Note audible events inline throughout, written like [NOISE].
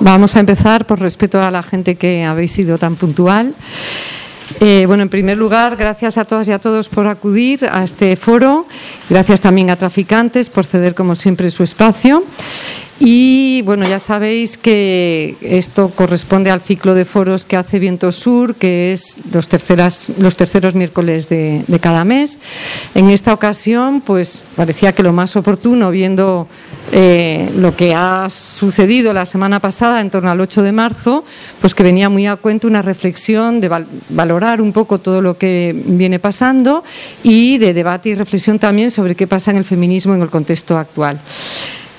Vamos a empezar por respeto a la gente que habéis sido tan puntual. Eh, bueno, en primer lugar, gracias a todas y a todos por acudir a este foro. Gracias también a Traficantes por ceder, como siempre, su espacio. Y bueno, ya sabéis que esto corresponde al ciclo de foros que hace Viento Sur, que es los, los terceros miércoles de, cada mes. En esta ocasión, pues parecía que lo más oportuno, viendo eh, lo que ha sucedido la semana pasada, en torno al 8 de marzo, pues que venía muy a cuento una reflexión de valorar un poco todo lo que viene pasando y de debate y reflexión también sobre qué pasa en el feminismo en el contexto actual.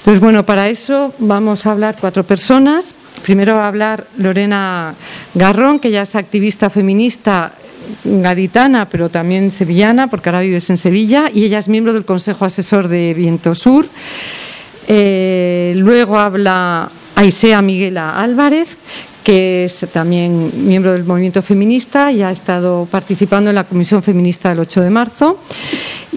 Pues bueno, para eso vamos a hablar cuatro personas. Primero va a hablar Lorena Garrón, que ya es activista feminista gaditana, pero también sevillana, porque ahora vives en Sevilla, y ella es miembro del Consejo Asesor de Viento Sur. Eh, luego habla Aisea Miguela Álvarez, que es también miembro del movimiento feminista y ha estado participando en la Comisión Feminista del 8 de marzo.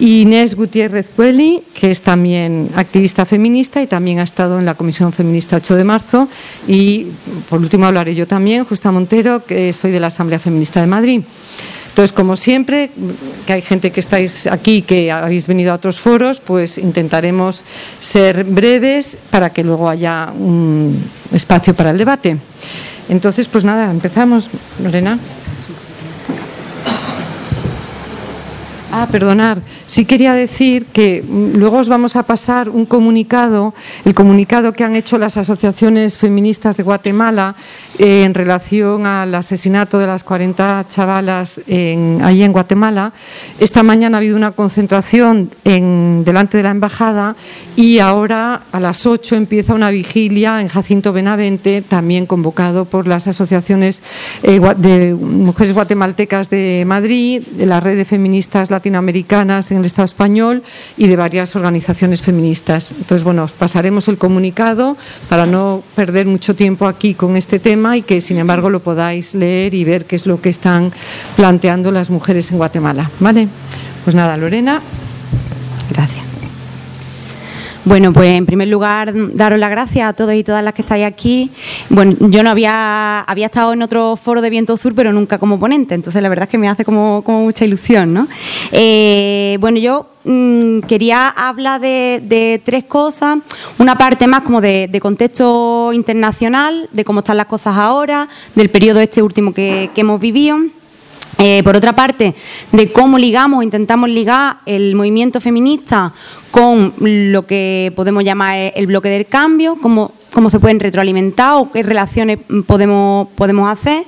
Inés Gutiérrez Cueli, que es también activista feminista y también ha estado en la Comisión Feminista 8 de marzo. Y por último hablaré yo también, Justa Montero, que soy de la Asamblea Feminista de Madrid. Entonces, como siempre, que hay gente que estáis aquí, que habéis venido a otros foros, pues intentaremos ser breves para que luego haya un espacio para el debate. Entonces, pues nada, empezamos. Lorena. Ah, perdonar. Sí quería decir que mm, luego os vamos a pasar un comunicado, el comunicado que han hecho las asociaciones feministas de Guatemala eh, en relación al asesinato de las 40 chavalas en, ahí en Guatemala. Esta mañana ha habido una concentración en, delante de la embajada y ahora a las 8 empieza una vigilia en Jacinto Benavente, también convocado por las asociaciones eh, de mujeres guatemaltecas de Madrid, de la red de feministas latinoamericanas en el Estado español y de varias organizaciones feministas. Entonces, bueno, os pasaremos el comunicado para no perder mucho tiempo aquí con este tema y que, sin embargo, lo podáis leer y ver qué es lo que están planteando las mujeres en Guatemala. ¿Vale? Pues nada, Lorena. Gracias. Bueno, pues en primer lugar, daros las gracias a todos y todas las que estáis aquí. Bueno, yo no había, había estado en otro foro de Viento Sur, pero nunca como ponente, entonces la verdad es que me hace como, mucha ilusión, ¿no? Eh, bueno, yo mm, quería hablar de, tres cosas. Una parte más como de, contexto internacional, de cómo están las cosas ahora, del periodo este último que, hemos vivido. Eh, por otra parte, de cómo ligamos, intentamos ligar el movimiento feminista con lo que podemos llamar el bloque del cambio, cómo, cómo se pueden retroalimentar o qué relaciones podemos, podemos hacer.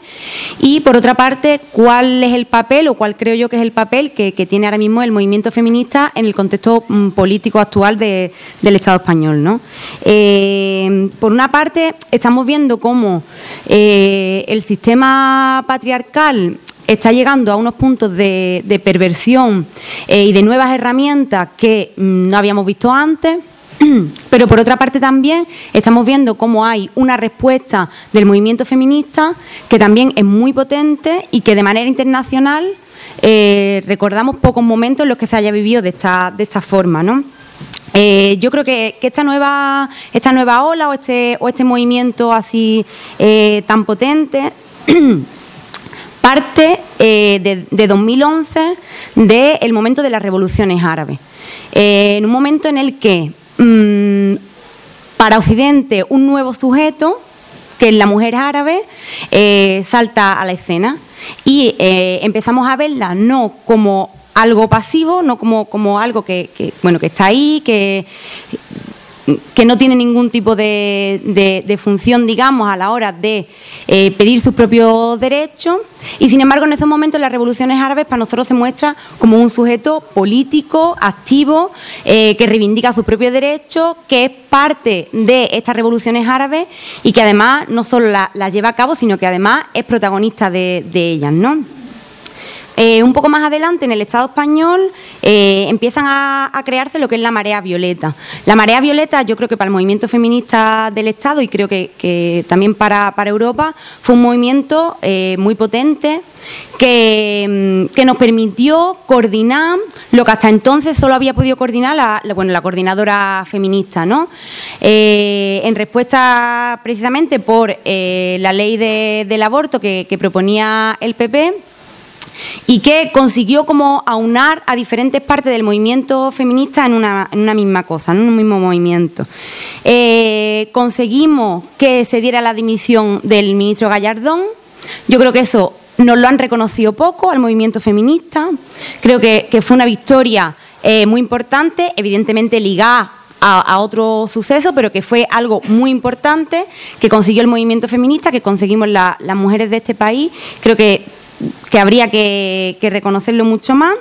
Y por otra parte, cuál es el papel o cuál creo yo que es el papel que, tiene ahora mismo el movimiento feminista en el contexto mm, político actual del Estado español. ¿no? Eh, por una parte, estamos viendo cómo eh, el sistema patriarcal está llegando a unos puntos de, perversión eh, y de nuevas herramientas que mm, no habíamos visto antes. [CLEARS THROAT] Pero por otra parte también estamos viendo cómo hay una respuesta del movimiento feminista que también es muy potente y que de manera internacional eh, recordamos pocos momentos en los que se haya vivido de esta, forma. ¿no? Eh, yo creo que, esta nueva esta nueva ola o este, o este movimiento así tan potente [CLEARS THROAT] parte eh, de, 2011 del momento de las revoluciones árabes. Eh, en un momento en el que mm, para Occidente un nuevo sujeto, que es la mujer árabe, eh, salta a la escena y empezamos a verla no como algo pasivo, no como, como algo que, bueno, que está ahí, que que no tiene ningún tipo de, función, digamos, a la hora de eh, pedir sus propios derechos. Y sin embargo, en estos momentos las revoluciones árabes para nosotros se muestra como un sujeto político, activo, eh, que reivindica sus propios derechos, que es parte de estas revoluciones árabes y que además no solo las la lleva a cabo, sino que además es protagonista de, de ellas, ¿no? Un poco más adelante, en el Estado español, empiezan a, crearse lo que es la marea violeta. La marea violeta, yo creo que para el movimiento feminista del Estado y creo que, también para, Europa, fue un movimiento muy potente, que, nos permitió coordinar lo que hasta entonces solo había podido coordinar la, bueno, la coordinadora feminista, ¿no? Eh, en respuesta precisamente por eh, la ley del aborto que, proponía el PP y que consiguió como aunar a diferentes partes del movimiento feminista en una, misma cosa, en un mismo movimiento. Eh, conseguimos que se diera la dimisión del ministro Gallardón. Yo creo que eso nos lo han reconocido poco al movimiento feminista. Creo que, fue una victoria eh, muy importante, evidentemente ligada a, otro suceso, pero que fue algo muy importante que consiguió el movimiento feminista, que conseguimos las mujeres de este país. Creo que, habría que, reconocerlo mucho más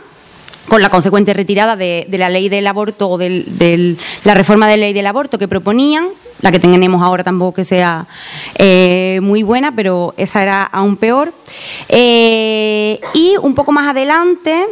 con la consecuente retirada de, la ley del aborto o de la reforma de la ley del aborto que proponían, la que tenemos ahora tampoco que sea eh, muy buena, pero esa era aún peor. Eh, y un poco más adelante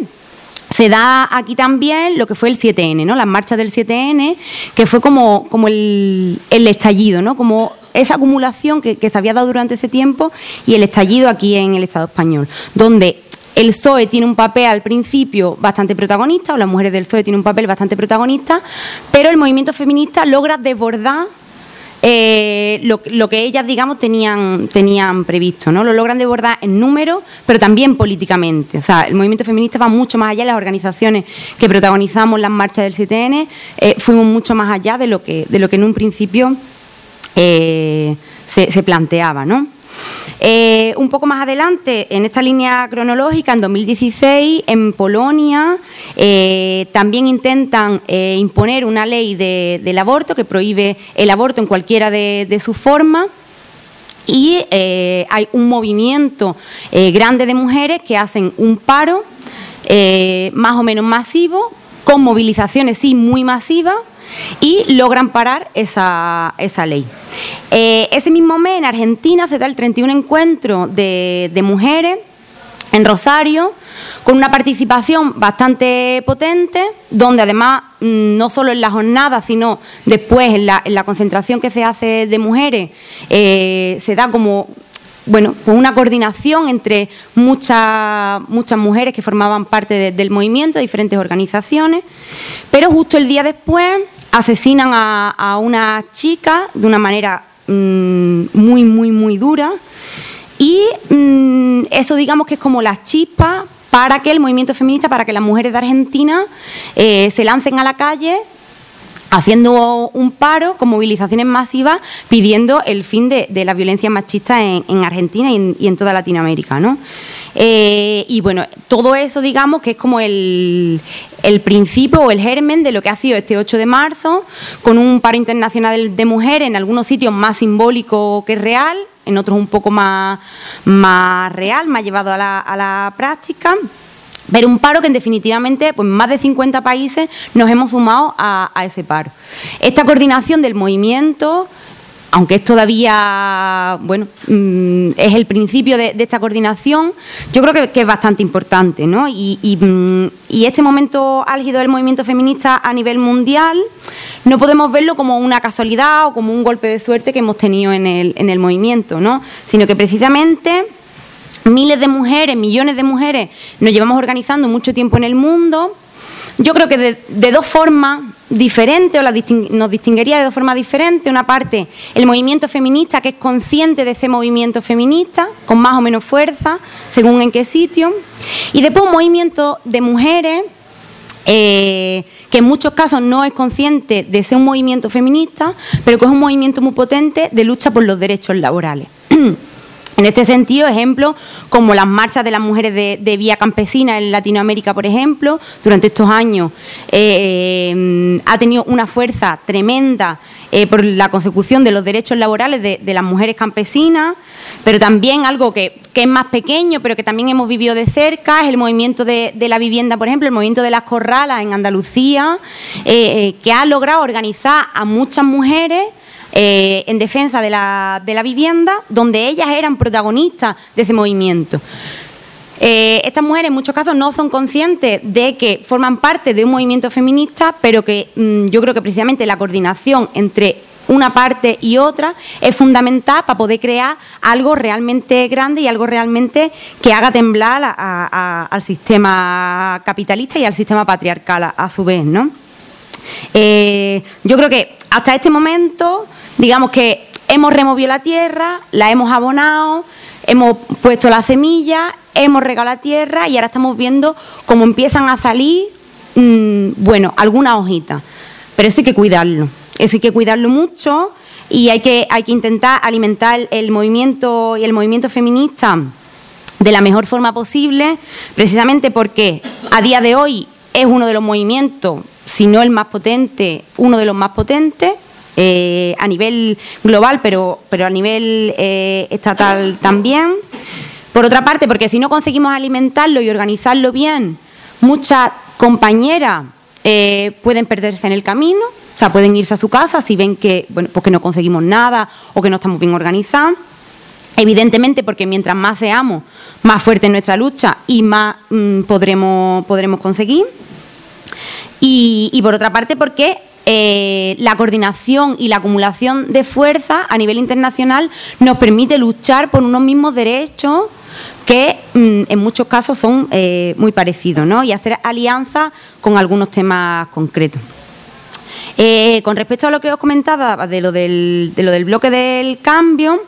se da aquí también lo que fue el 7N, ¿no? Las marchas del 7N, que fue como, como el, estallido, ¿no? Como esa acumulación que, que, se había dado durante ese tiempo y el estallido aquí en el Estado español, donde el PSOE tiene un papel al principio bastante protagonista, o las mujeres del PSOE tienen un papel bastante protagonista, pero el movimiento feminista logra desbordar eh, lo, que ellas, digamos, tenían, tenían previsto. ¿no? Lo logran desbordar en número, pero también políticamente. O sea, el movimiento feminista va mucho más allá, las organizaciones que protagonizamos las marchas del CTN eh, fuimos mucho más allá de lo que, de lo que en un principio eh, se, se planteaba. ¿no? Eh, un poco más adelante, en esta línea cronológica, en 2016, en Polonia, eh, también intentan eh, imponer una ley del aborto que prohíbe el aborto en cualquiera de, sus formas. Y hay un movimiento grande de mujeres que hacen un paro más o menos masivo, con movilizaciones sí muy masivas, y logran parar esa, esa ley. Eh, ese mismo mes en Argentina se da el 31 encuentro de, mujeres en Rosario, con una participación bastante potente, donde además mm, no solo en la jornada, sino después en la, concentración que se hace de mujeres, eh, se da como bueno, pues una coordinación entre muchas, muchas mujeres que formaban parte del movimiento, de diferentes organizaciones, pero justo el día después asesinan a, una chica de una manera mm, muy, muy, muy dura. Y mm, eso digamos que es como la chispa para que el movimiento feminista, para que las mujeres de Argentina eh, se lancen a la calle haciendo un paro con movilizaciones masivas pidiendo el fin de, la violencia machista en, Argentina y en, toda Latinoamérica. ¿no? Eh, y bueno, todo eso digamos que es como el, principio o el germen de lo que ha sido este 8 de marzo, con un paro internacional de mujeres en algunos sitios más simbólico que real, en otros un poco más, real, más llevado a la práctica. Pero un paro que en definitivamente, pues más de 50 países nos hemos sumado a, ese paro. Esta coordinación del movimiento, aunque es todavía, bueno, mm, es el principio de, esta coordinación, yo creo que, es bastante importante, ¿no? Mm, y, este momento álgido del movimiento feminista a nivel mundial no podemos verlo como una casualidad o como un golpe de suerte que hemos tenido en el, en el movimiento, ¿no? Sino que precisamente miles de mujeres, millones de mujeres, nos llevamos organizando mucho tiempo en el mundo. Yo creo que de, dos formas diferentes, o nos distinguiría de dos formas diferentes. Una parte, el movimiento feminista, que es consciente de ese movimiento feminista, con más o menos fuerza, según en qué sitio. Y después un movimiento de mujeres, eh, que en muchos casos no es consciente de ser un movimiento feminista, pero que es un movimiento muy potente de lucha por los derechos laborales. [CLEARS THROAT] En este sentido, ejemplos como las marchas de las mujeres de, vía campesina en Latinoamérica, por ejemplo, durante estos años eh, ha tenido una fuerza tremenda eh, por la consecución de los derechos laborales de, las mujeres campesinas, pero también algo que, es más pequeño, pero que también hemos vivido de cerca, es el movimiento de, la vivienda, por ejemplo, el movimiento de las corralas en Andalucía, eh, que ha logrado organizar a muchas mujeres eh, en defensa de la, de la, vivienda, donde ellas eran protagonistas de ese movimiento. Eh, estas mujeres en muchos casos no son conscientes de que forman parte de un movimiento feminista, pero que mm, yo creo que precisamente la coordinación entre una parte y otra es fundamental para poder crear algo realmente grande y algo realmente que haga temblar al sistema capitalista y al sistema patriarcal a, su vez, ¿no? Eh, yo creo que hasta este momento, digamos que hemos removido la tierra, la hemos abonado, hemos puesto la semilla, hemos regado la tierra y ahora estamos viendo cómo empiezan a salir, mm, bueno, algunas hojitas. Pero eso hay que cuidarlo, eso hay que cuidarlo mucho y hay que, hay que intentar alimentar el movimiento y el movimiento feminista de la mejor forma posible, precisamente porque a día de hoy es uno de los movimientos, si no el más potente, uno de los más potentes, eh, a nivel global, pero, pero a nivel eh, estatal también. Por otra parte, porque si no conseguimos alimentarlo y organizarlo bien, muchas compañeras eh, pueden perderse en el camino, o sea, pueden irse a su casa si ven que, bueno, pues no conseguimos nada o que no estamos bien organizados. Evidentemente, porque mientras más seamos, más fuerte es nuestra lucha y más mm, podremos, podremos conseguir. Y, y, por otra parte, porque eh, la coordinación y la acumulación de fuerza a nivel internacional nos permite luchar por unos mismos derechos que mm, en muchos casos son eh, muy parecidos, ¿no? Y hacer alianzas con algunos temas concretos. Eh, con respecto a lo que os comentaba de lo del, de lo del bloque del cambio,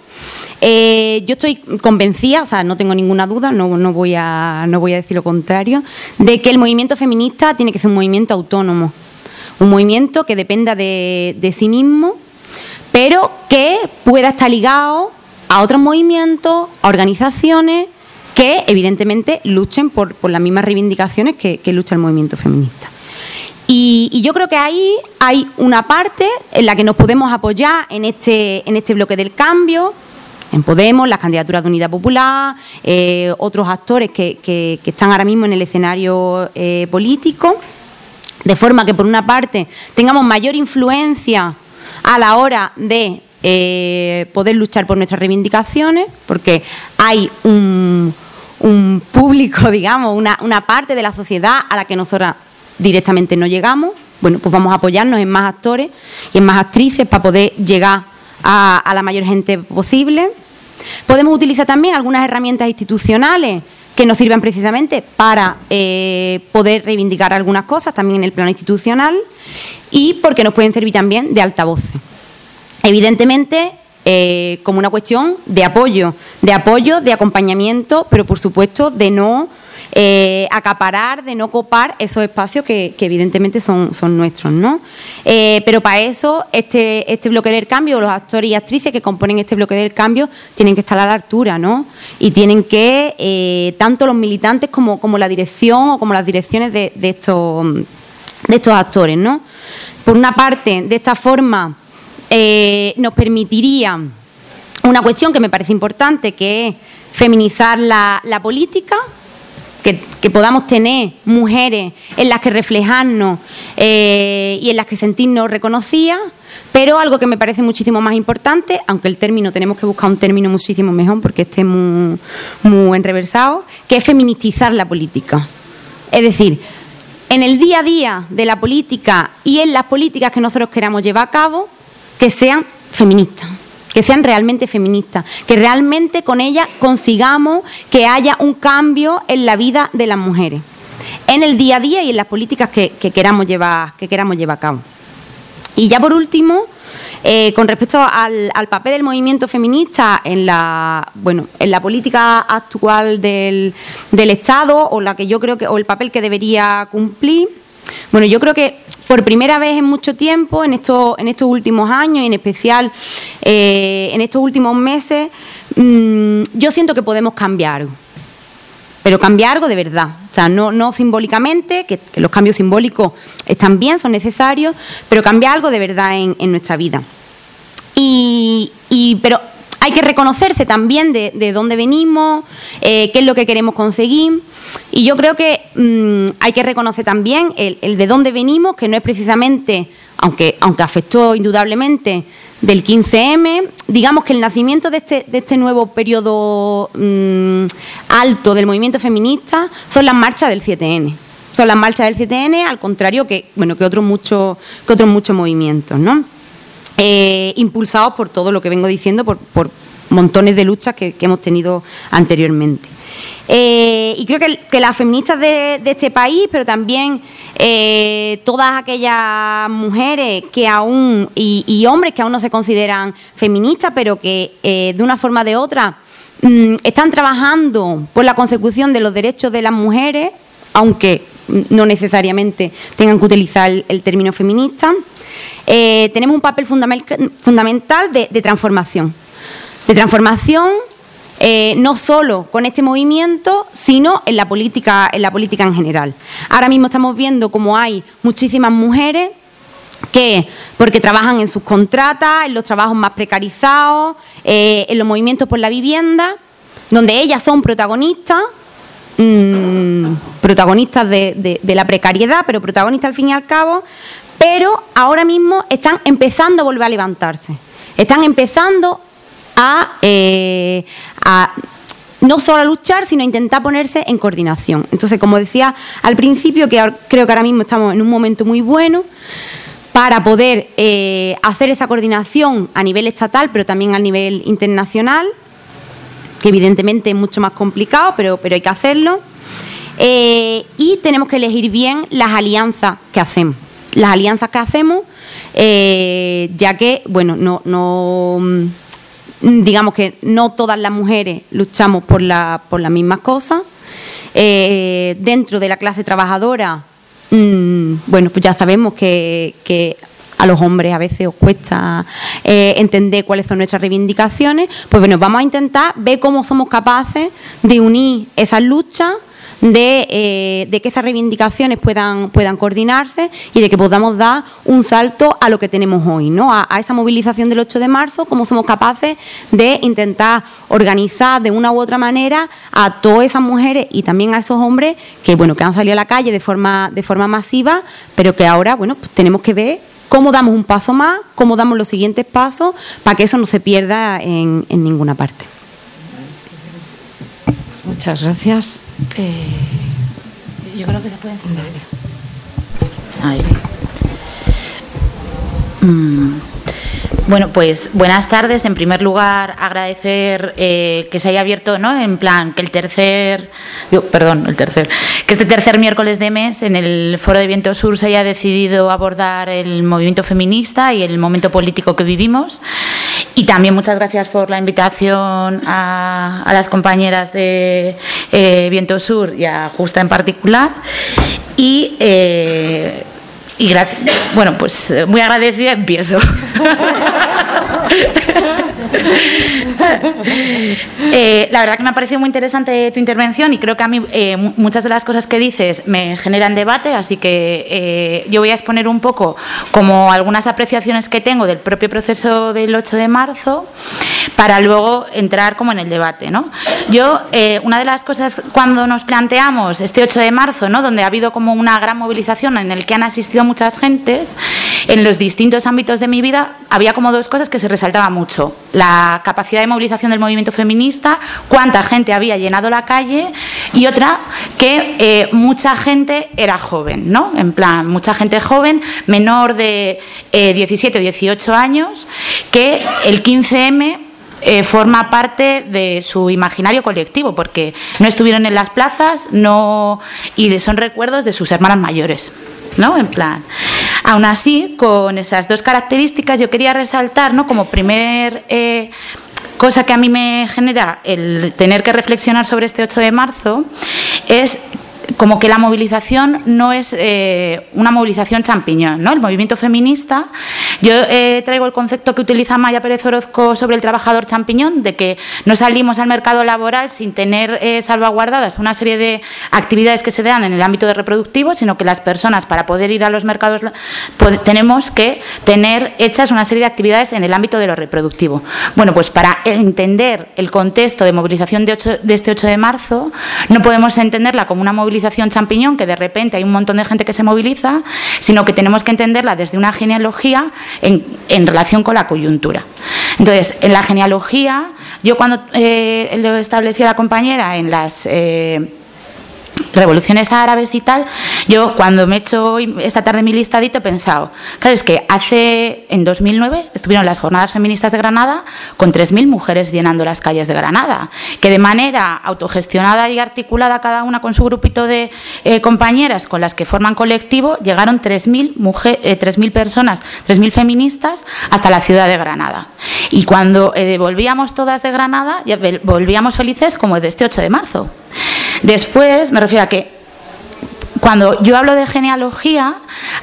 yo estoy convencida, o sea, no tengo ninguna duda, no, voy a, no voy a decir lo contrario, de que el movimiento feminista tiene que ser un movimiento autónomo un movimiento que dependa de, sí mismo, pero que pueda estar ligado a otros movimientos, a organizaciones que evidentemente luchen por, las mismas reivindicaciones que, lucha el movimiento feminista. Y, yo creo que ahí hay una parte en la que nos podemos apoyar en este, en este bloque del cambio, en Podemos, las candidaturas de Unidad Popular, eh, otros actores que, están ahora mismo en el escenario eh, político de forma que por una parte tengamos mayor influencia a la hora de eh, poder luchar por nuestras reivindicaciones, porque hay un, público, [LAUGHS] digamos, una, parte de la sociedad a la que nosotras directamente no llegamos. Bueno, pues vamos a apoyarnos en más actores y en más actrices para poder llegar a la mayor gente posible. Podemos utilizar también algunas herramientas institucionales que nos sirvan precisamente para eh, poder reivindicar algunas cosas también en el plano institucional y porque nos pueden servir también de altavoz. Evidentemente, eh, como una cuestión de apoyo, de apoyo, de acompañamiento, pero por supuesto de no eh, acaparar, de no copar esos espacios que, evidentemente son, nuestros, ¿no? Eh, pero para eso, este, este bloque del cambio, los actores y actrices que componen este bloque del cambio, tienen que estar a la altura, ¿no? Y tienen que, eh, tanto los militantes como, la dirección o como las direcciones de, estos, de estos actores, ¿no? Por una parte, de esta forma, nos permitiría una cuestión que me parece importante, que es feminizar la política, que, podamos tener mujeres en las que reflejarnos eh, y en las que sentirnos reconocidas, pero algo que me parece muchísimo más importante, aunque el término tenemos que buscar un término muchísimo mejor porque esté muy, muy enreversado, que es feministizar la política. Es decir, en el día a día de la política y en las políticas que nosotros queramos llevar a cabo, que sean feministas que sean realmente feministas, que realmente con ellas consigamos que haya un cambio en la vida de las mujeres, en el día a día y en las políticas que, queramos, llevar, que queramos llevar a cabo. Y ya por último, eh, con respecto al, papel del movimiento feminista en la, bueno, en la política actual del, del Estado o la que yo creo que o el papel que debería cumplir, bueno, yo creo que por primera vez en mucho tiempo, en estos, en estos últimos años y en especial eh, en estos últimos meses, mm, yo siento que podemos cambiar. Pero cambiar algo de verdad. O sea, no, no simbólicamente, que, los cambios simbólicos están bien, son necesarios, pero cambiar algo de verdad en, nuestra vida. Y, pero hay que reconocerse también de, dónde venimos, eh, qué es lo que queremos conseguir. Y yo creo que mm, hay que reconocer también el, de dónde venimos, que no es precisamente, aunque, aunque afectó indudablemente del 15M, digamos que el nacimiento de este, de este nuevo periodo mm, alto del movimiento feminista son las marchas del 7N. Son las marchas del 7N, al contrario que, bueno, que otros muchos, que otros muchos movimientos, ¿no? Eh, impulsados por todo lo que vengo diciendo, por, montones de luchas que, hemos tenido anteriormente. Eh, y creo que, las feministas de, este país, pero también eh, todas aquellas mujeres que aún y, hombres que aún no se consideran feministas, pero que de una forma o de otra mm, están trabajando por la consecución de los derechos de las mujeres, aunque no necesariamente tengan que utilizar el término feminista. Eh, tenemos un papel fundamental de, transformación. De transformación eh, no solo con este movimiento, sino en la política, en la política en general. Ahora mismo estamos viendo cómo hay muchísimas mujeres que, porque trabajan en sus contratas, en los trabajos más precarizados, eh, en los movimientos por la vivienda, donde ellas son protagonistas, mm, protagonistas de, de, la precariedad, pero protagonistas al fin y al cabo, pero ahora mismo están empezando a volver a levantarse. Están empezando a, eh, no solo a luchar, sino a intentar ponerse en coordinación. Entonces, como decía al principio, que creo que ahora mismo estamos en un momento muy bueno para poder eh, hacer esa coordinación a nivel estatal, pero también a nivel internacional, que evidentemente es mucho más complicado, pero, pero hay que hacerlo. Eh, y tenemos que elegir bien las alianzas que hacemos las alianzas que hacemos, eh, ya que, bueno, no, no mm, digamos que no todas las mujeres luchamos por, la, por las mismas cosas. Eh, dentro de la clase trabajadora, mm, bueno, pues ya sabemos que, a los hombres a veces os cuesta eh, entender cuáles son nuestras reivindicaciones, pues bueno, vamos a intentar ver cómo somos capaces de unir esas luchas eh, de, que esas reivindicaciones puedan, puedan coordinarse y de que podamos dar un salto a lo que tenemos hoy, ¿no? a, esa movilización del 8 de marzo, cómo somos capaces de intentar organizar de una u otra manera a todas esas mujeres y también a esos hombres que, bueno, que han salido a la calle de forma, de forma masiva, pero que ahora bueno, pues tenemos que ver cómo damos un paso más, cómo damos los siguientes pasos para que eso no se pierda en ninguna parte. Muchas gracias. Eh, yo creo que se puede encender. Ahí. Mm. Bueno, pues buenas tardes. En primer lugar, agradecer eh, que se haya abierto, ¿no? En plan, que el tercer, perdón, el tercer, que este tercer miércoles de mes en el Foro de Viento Sur se haya decidido abordar el movimiento feminista y el momento político que vivimos. Y también muchas gracias por la invitación a, las compañeras de eh, Viento Sur y a Justa en particular. Y eh, y gracias, bueno, pues eh, muy agradecida empiezo. [LAUGHS] [LAUGHS] Eh, la verdad que me ha parecido muy interesante tu intervención y creo que a mí eh, muchas de las cosas que dices me generan debate, así que yo voy a exponer un poco como algunas apreciaciones que tengo del propio proceso del 8 de marzo para luego entrar como en el debate. ¿no? Yo, una de las cosas cuando nos planteamos este 8 de marzo, ¿no? donde ha habido como una gran movilización en el que han asistido muchas gentes, en los distintos ámbitos de mi vida había como dos cosas que se resaltaban mucho. La capacidad de movilización del movimiento feminista, cuánta gente había llenado la calle y otra que eh, mucha gente era joven, ¿no? En plan, mucha gente joven, menor de 17 o 18 años, que el 15M eh, forma parte de su imaginario colectivo, porque no estuvieron en las plazas no, y son recuerdos de sus hermanas mayores. ¿no? En plan. Aún así, con esas dos características, yo quería resaltar, ¿no? Como primer eh, cosa que a mí me genera el tener que reflexionar sobre este 8 de marzo, es como que la movilización no es eh, una movilización champiñón, ¿no? El movimiento feminista Yo eh, traigo el concepto que utiliza Maya Pérez Orozco sobre el trabajador champiñón, de que no salimos al mercado laboral sin tener eh, salvaguardadas una serie de actividades que se dan en el ámbito de reproductivo, sino que las personas para poder ir a los mercados tenemos que tener hechas una serie de actividades en el ámbito de lo reproductivo. Bueno, pues para entender el contexto de movilización de, de este 8 de marzo, no podemos entenderla como una movilización champiñón, que de repente hay un montón de gente que se moviliza, sino que tenemos que entenderla desde una genealogía en, relación con la coyuntura. Entonces, en la genealogía, yo cuando eh, lo estableció la compañera en las... Eh, revoluciones árabes y tal, yo cuando me he hecho esta tarde mi listadito he pensado, claro, es que hace, en 2009 estuvieron las jornadas feministas de Granada con 3.000 mujeres llenando las calles de Granada, que de manera autogestionada y articulada cada una con su grupito de eh, compañeras con las que forman colectivo, llegaron 3.000 eh, personas, 3.000 feministas hasta la ciudad de Granada. Y cuando eh, volvíamos todas de Granada, volvíamos felices como de este 8 de marzo. Después, me refiero a que cuando yo hablo de genealogía,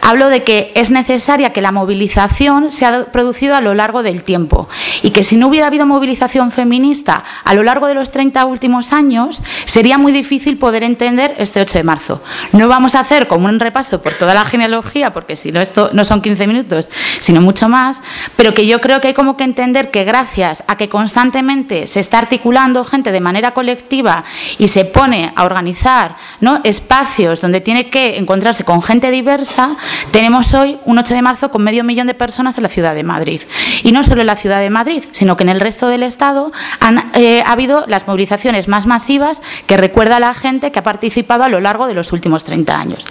hablo de que es necesaria que la movilización se ha producido a lo largo del tiempo y que si no hubiera habido movilización feminista a lo largo de los 30 últimos años, sería muy difícil poder entender este 8 de marzo. No vamos a hacer como un repaso por toda la genealogía, porque si no, esto no son 15 minutos, sino mucho más, pero que yo creo que hay como que entender que gracias a que constantemente se está articulando gente de manera colectiva y se pone a organizar ¿no? espacios donde tiene que encontrarse con gente diversa, tenemos hoy un 8 de marzo con medio millón de personas en la ciudad de Madrid. Y no solo en la ciudad de Madrid, sino que en el resto del Estado han, eh, ha habido las movilizaciones más masivas que recuerda a la gente que ha participado a lo largo de los últimos 30 años.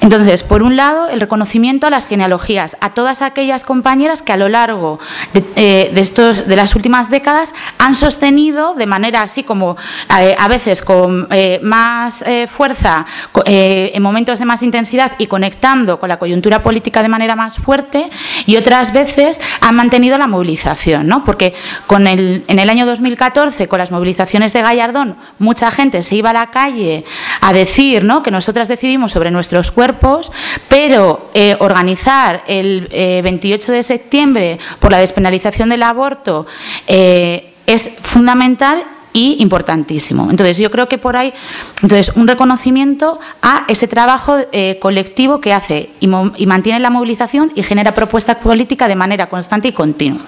Entonces, por un lado, el reconocimiento a las genealogías, a todas aquellas compañeras que a lo largo de, eh, estos, de las últimas décadas han sostenido de manera así como eh, a veces con eh, más fuerza, en momentos de más intensidad y conectando con la coyuntura política de manera más fuerte y otras veces han mantenido la movilización, ¿no? Porque con el, en el año 2014, con las movilizaciones de Gallardón, mucha gente se iba a la calle a decir ¿no? que nosotras decidimos sobre nuestros cuerpos pero eh, organizar el 28 eh, de septiembre por la despenalización del aborto eh, es fundamental y importantísimo. Entonces, yo creo que por ahí, entonces, un reconocimiento a ese trabajo colectivo que hace y, y, mantiene la movilización y genera propuestas políticas de manera constante y continua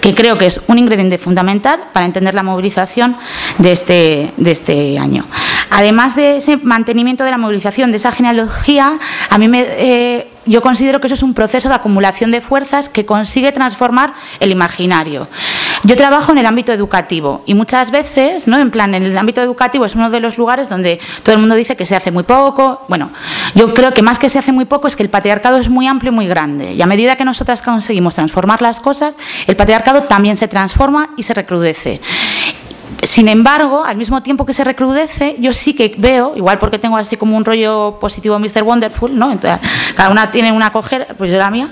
que creo que es un ingrediente fundamental para entender la movilización de este, de este año. Además de ese mantenimiento de la movilización, de esa genealogía, a mí eh, yo considero que eso es un proceso de acumulación de fuerzas que consigue transformar el imaginario. Yo trabajo en el ámbito educativo y muchas veces, ¿no? En plan, en el ámbito educativo es uno de los lugares donde todo el mundo dice que se hace muy poco. Bueno, yo creo que más que se hace muy poco es que el patriarcado es muy amplio y muy grande. Y a medida que nosotras conseguimos transformar las cosas, el patriarcado también se transforma y se recrudece. Sin embargo, al mismo tiempo que se recrudece, yo sí que veo, igual porque tengo así como un rollo positivo Mr. Wonderful, ¿no? Entonces, cada una tiene una coger, pues yo la mía.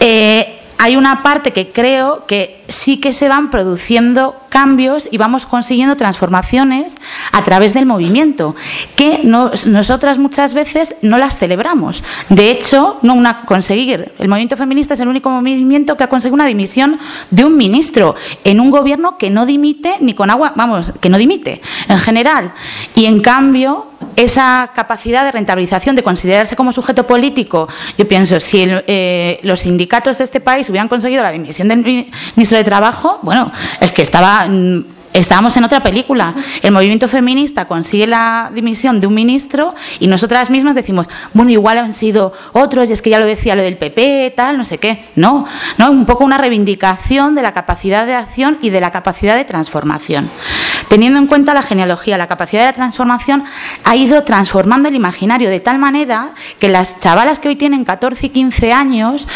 Eh, hay una parte que creo que sí que se van produciendo cambios y vamos consiguiendo transformaciones a través del movimiento, que nosotras muchas veces no las celebramos. De hecho, no una conseguir. El movimiento feminista es el único movimiento que ha conseguido una dimisión de un ministro en un gobierno que no dimite ni con agua, vamos, que no dimite en general. Y en cambio, esa capacidad de rentabilización, de considerarse como sujeto político, yo pienso, si eh, los sindicatos de este país hubieran conseguido la dimisión del ministro de Trabajo, bueno, es que estaba Estábamos en otra película. El movimiento feminista consigue la dimisión de un ministro y nosotras mismas decimos, bueno, igual han sido otros, y es que ya lo decía lo del PP, tal, no sé qué. No, no, un poco una reivindicación de la capacidad de acción y de la capacidad de transformación. Teniendo en cuenta la genealogía, la capacidad de transformación ha ido transformando el imaginario de tal manera que las chavalas que hoy tienen 14 y 15 años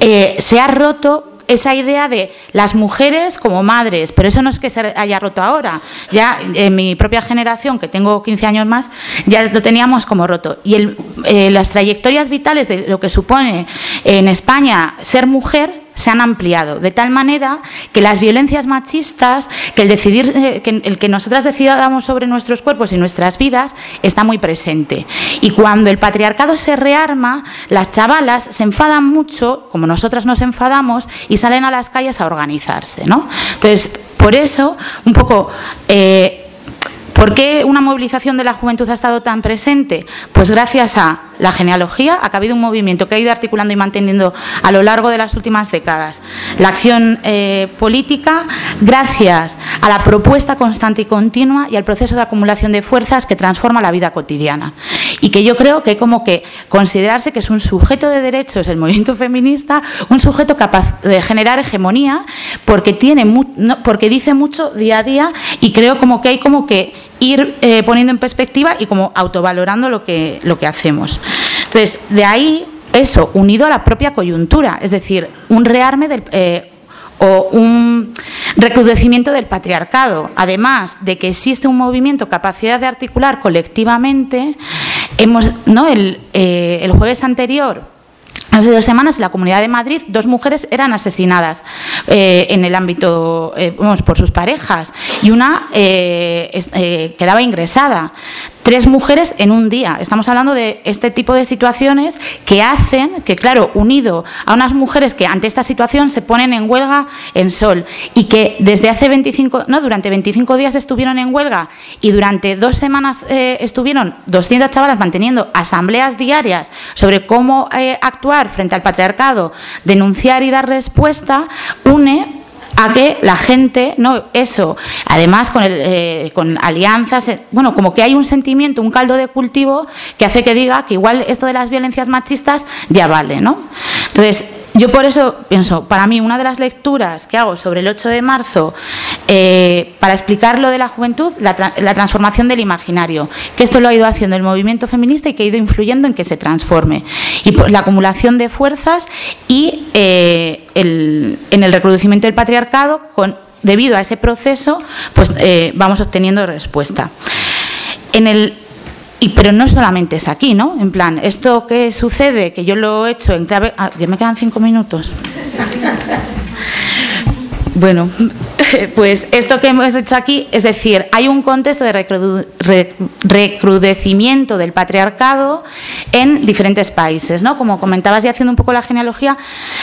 eh, se ha roto esa idea de las mujeres como madres, pero eso no es que se haya roto ahora. Ya en mi propia generación, que tengo 15 años más, ya lo teníamos como roto. Y eh, las trayectorias vitales de lo que supone en España ser mujer se han ampliado, de tal manera que las violencias machistas, que el decidir, eh, que el que nosotras decidamos sobre nuestros cuerpos y nuestras vidas, está muy presente. Y cuando el patriarcado se rearma, las chavalas se enfadan mucho, como nosotras nos enfadamos, y salen a las calles a organizarse. ¿no? Entonces, por eso, un poco. Eh, ¿Por qué una movilización de la juventud ha estado tan presente? Pues gracias a la genealogía, ha habido un movimiento que ha ido articulando y manteniendo a lo largo de las últimas décadas la acción eh, política, gracias a la propuesta constante y continua y al proceso de acumulación de fuerzas que transforma la vida cotidiana. Y que yo creo que como que considerarse que es un sujeto de derechos el movimiento feminista, un sujeto capaz de generar hegemonía, porque, tiene, porque dice mucho día a día y creo como que hay como que ir eh, poniendo en perspectiva y como autovalorando lo que, lo que hacemos. Entonces, de ahí eso, unido a la propia coyuntura, es decir, un rearme del, eh, o un recrudecimiento del patriarcado. Además de que existe un movimiento, capacidad de articular colectivamente, hemos, ¿no? el, eh, el jueves anterior Hace dos semanas en la Comunidad de Madrid dos mujeres eran asesinadas eh, en el ámbito, eh, por sus parejas y una eh, quedaba ingresada tres mujeres en un día. Estamos hablando de este tipo de situaciones que hacen que, claro, unido a unas mujeres que ante esta situación se ponen en huelga en sol y que desde hace 25, no, durante 25 días estuvieron en huelga y durante dos semanas eh, estuvieron 200 chavalas manteniendo asambleas diarias sobre cómo eh, actuar frente al patriarcado, denunciar y dar respuesta, une a que la gente, no eso, además con, el, eh, con alianzas, eh, bueno, como que hay un sentimiento, un caldo de cultivo que hace que diga que igual esto de las violencias machistas ya vale, ¿no? Entonces, yo por eso pienso, para mí una de las lecturas que hago sobre el 8 de marzo, eh, para explicar lo de la juventud, la, transformación del imaginario, que esto lo ha ido haciendo el movimiento feminista y que ha ido influyendo en que se transforme. Y la acumulación de fuerzas y eh, en el recrudecimiento del patriarcado, con, debido a ese proceso, pues eh, vamos obteniendo respuesta. En el y, pero no solamente es aquí, ¿no? En plan, esto que sucede, que yo lo he hecho en clave... Ah, ya me quedan cinco minutos. Bueno, [LAUGHS] pues esto que hemos hecho aquí, es decir, hay un contexto de recrudecimiento del patriarcado en diferentes países, ¿no? Como comentabas ya haciendo un poco la genealogía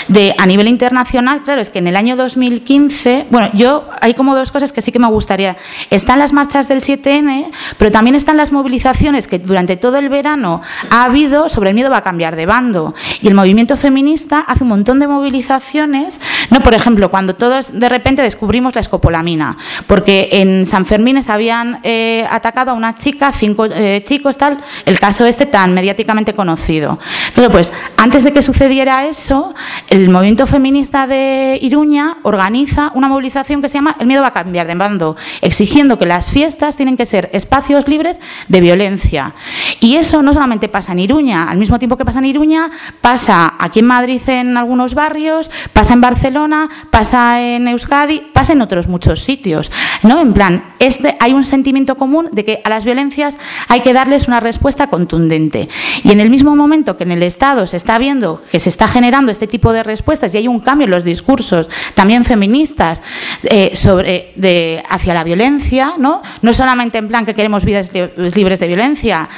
de a nivel internacional, claro, es que en el año 2015, bueno, yo hay como dos cosas que sí que me gustaría. Están las marchas del 7N, pero también están las movilizaciones que durante todo el verano ha habido sobre el miedo va a cambiar de bando. Y el movimiento feminista hace un montón de movilizaciones, ¿no? Por ejemplo, cuando todos de repente descubrimos la escopolamina, porque en San Fermín se habían eh, atacado a una chica, cinco eh, chicos, tal, el caso este tan mediáticamente conocido. Pero pues antes de que sucediera eso, el movimiento feminista de Iruña organiza una movilización que se llama El miedo va a cambiar de bando, exigiendo que las fiestas tienen que ser espacios libres de violencia. Y eso no solamente pasa en Iruña, al mismo tiempo que pasa en Iruña, pasa aquí en Madrid en algunos barrios, pasa en Barcelona, pasa en Euskadi, pasa en otros muchos sitios. ¿no? En plan, este, hay un sentimiento común de que a las violencias hay que darles una respuesta contundente. Y en el mismo momento que en el Estado se está viendo que se está generando este tipo de respuestas y hay un cambio en los discursos, también feministas, eh, hacia la violencia, ¿no? no solamente en plan que queremos vidas libres de violencia,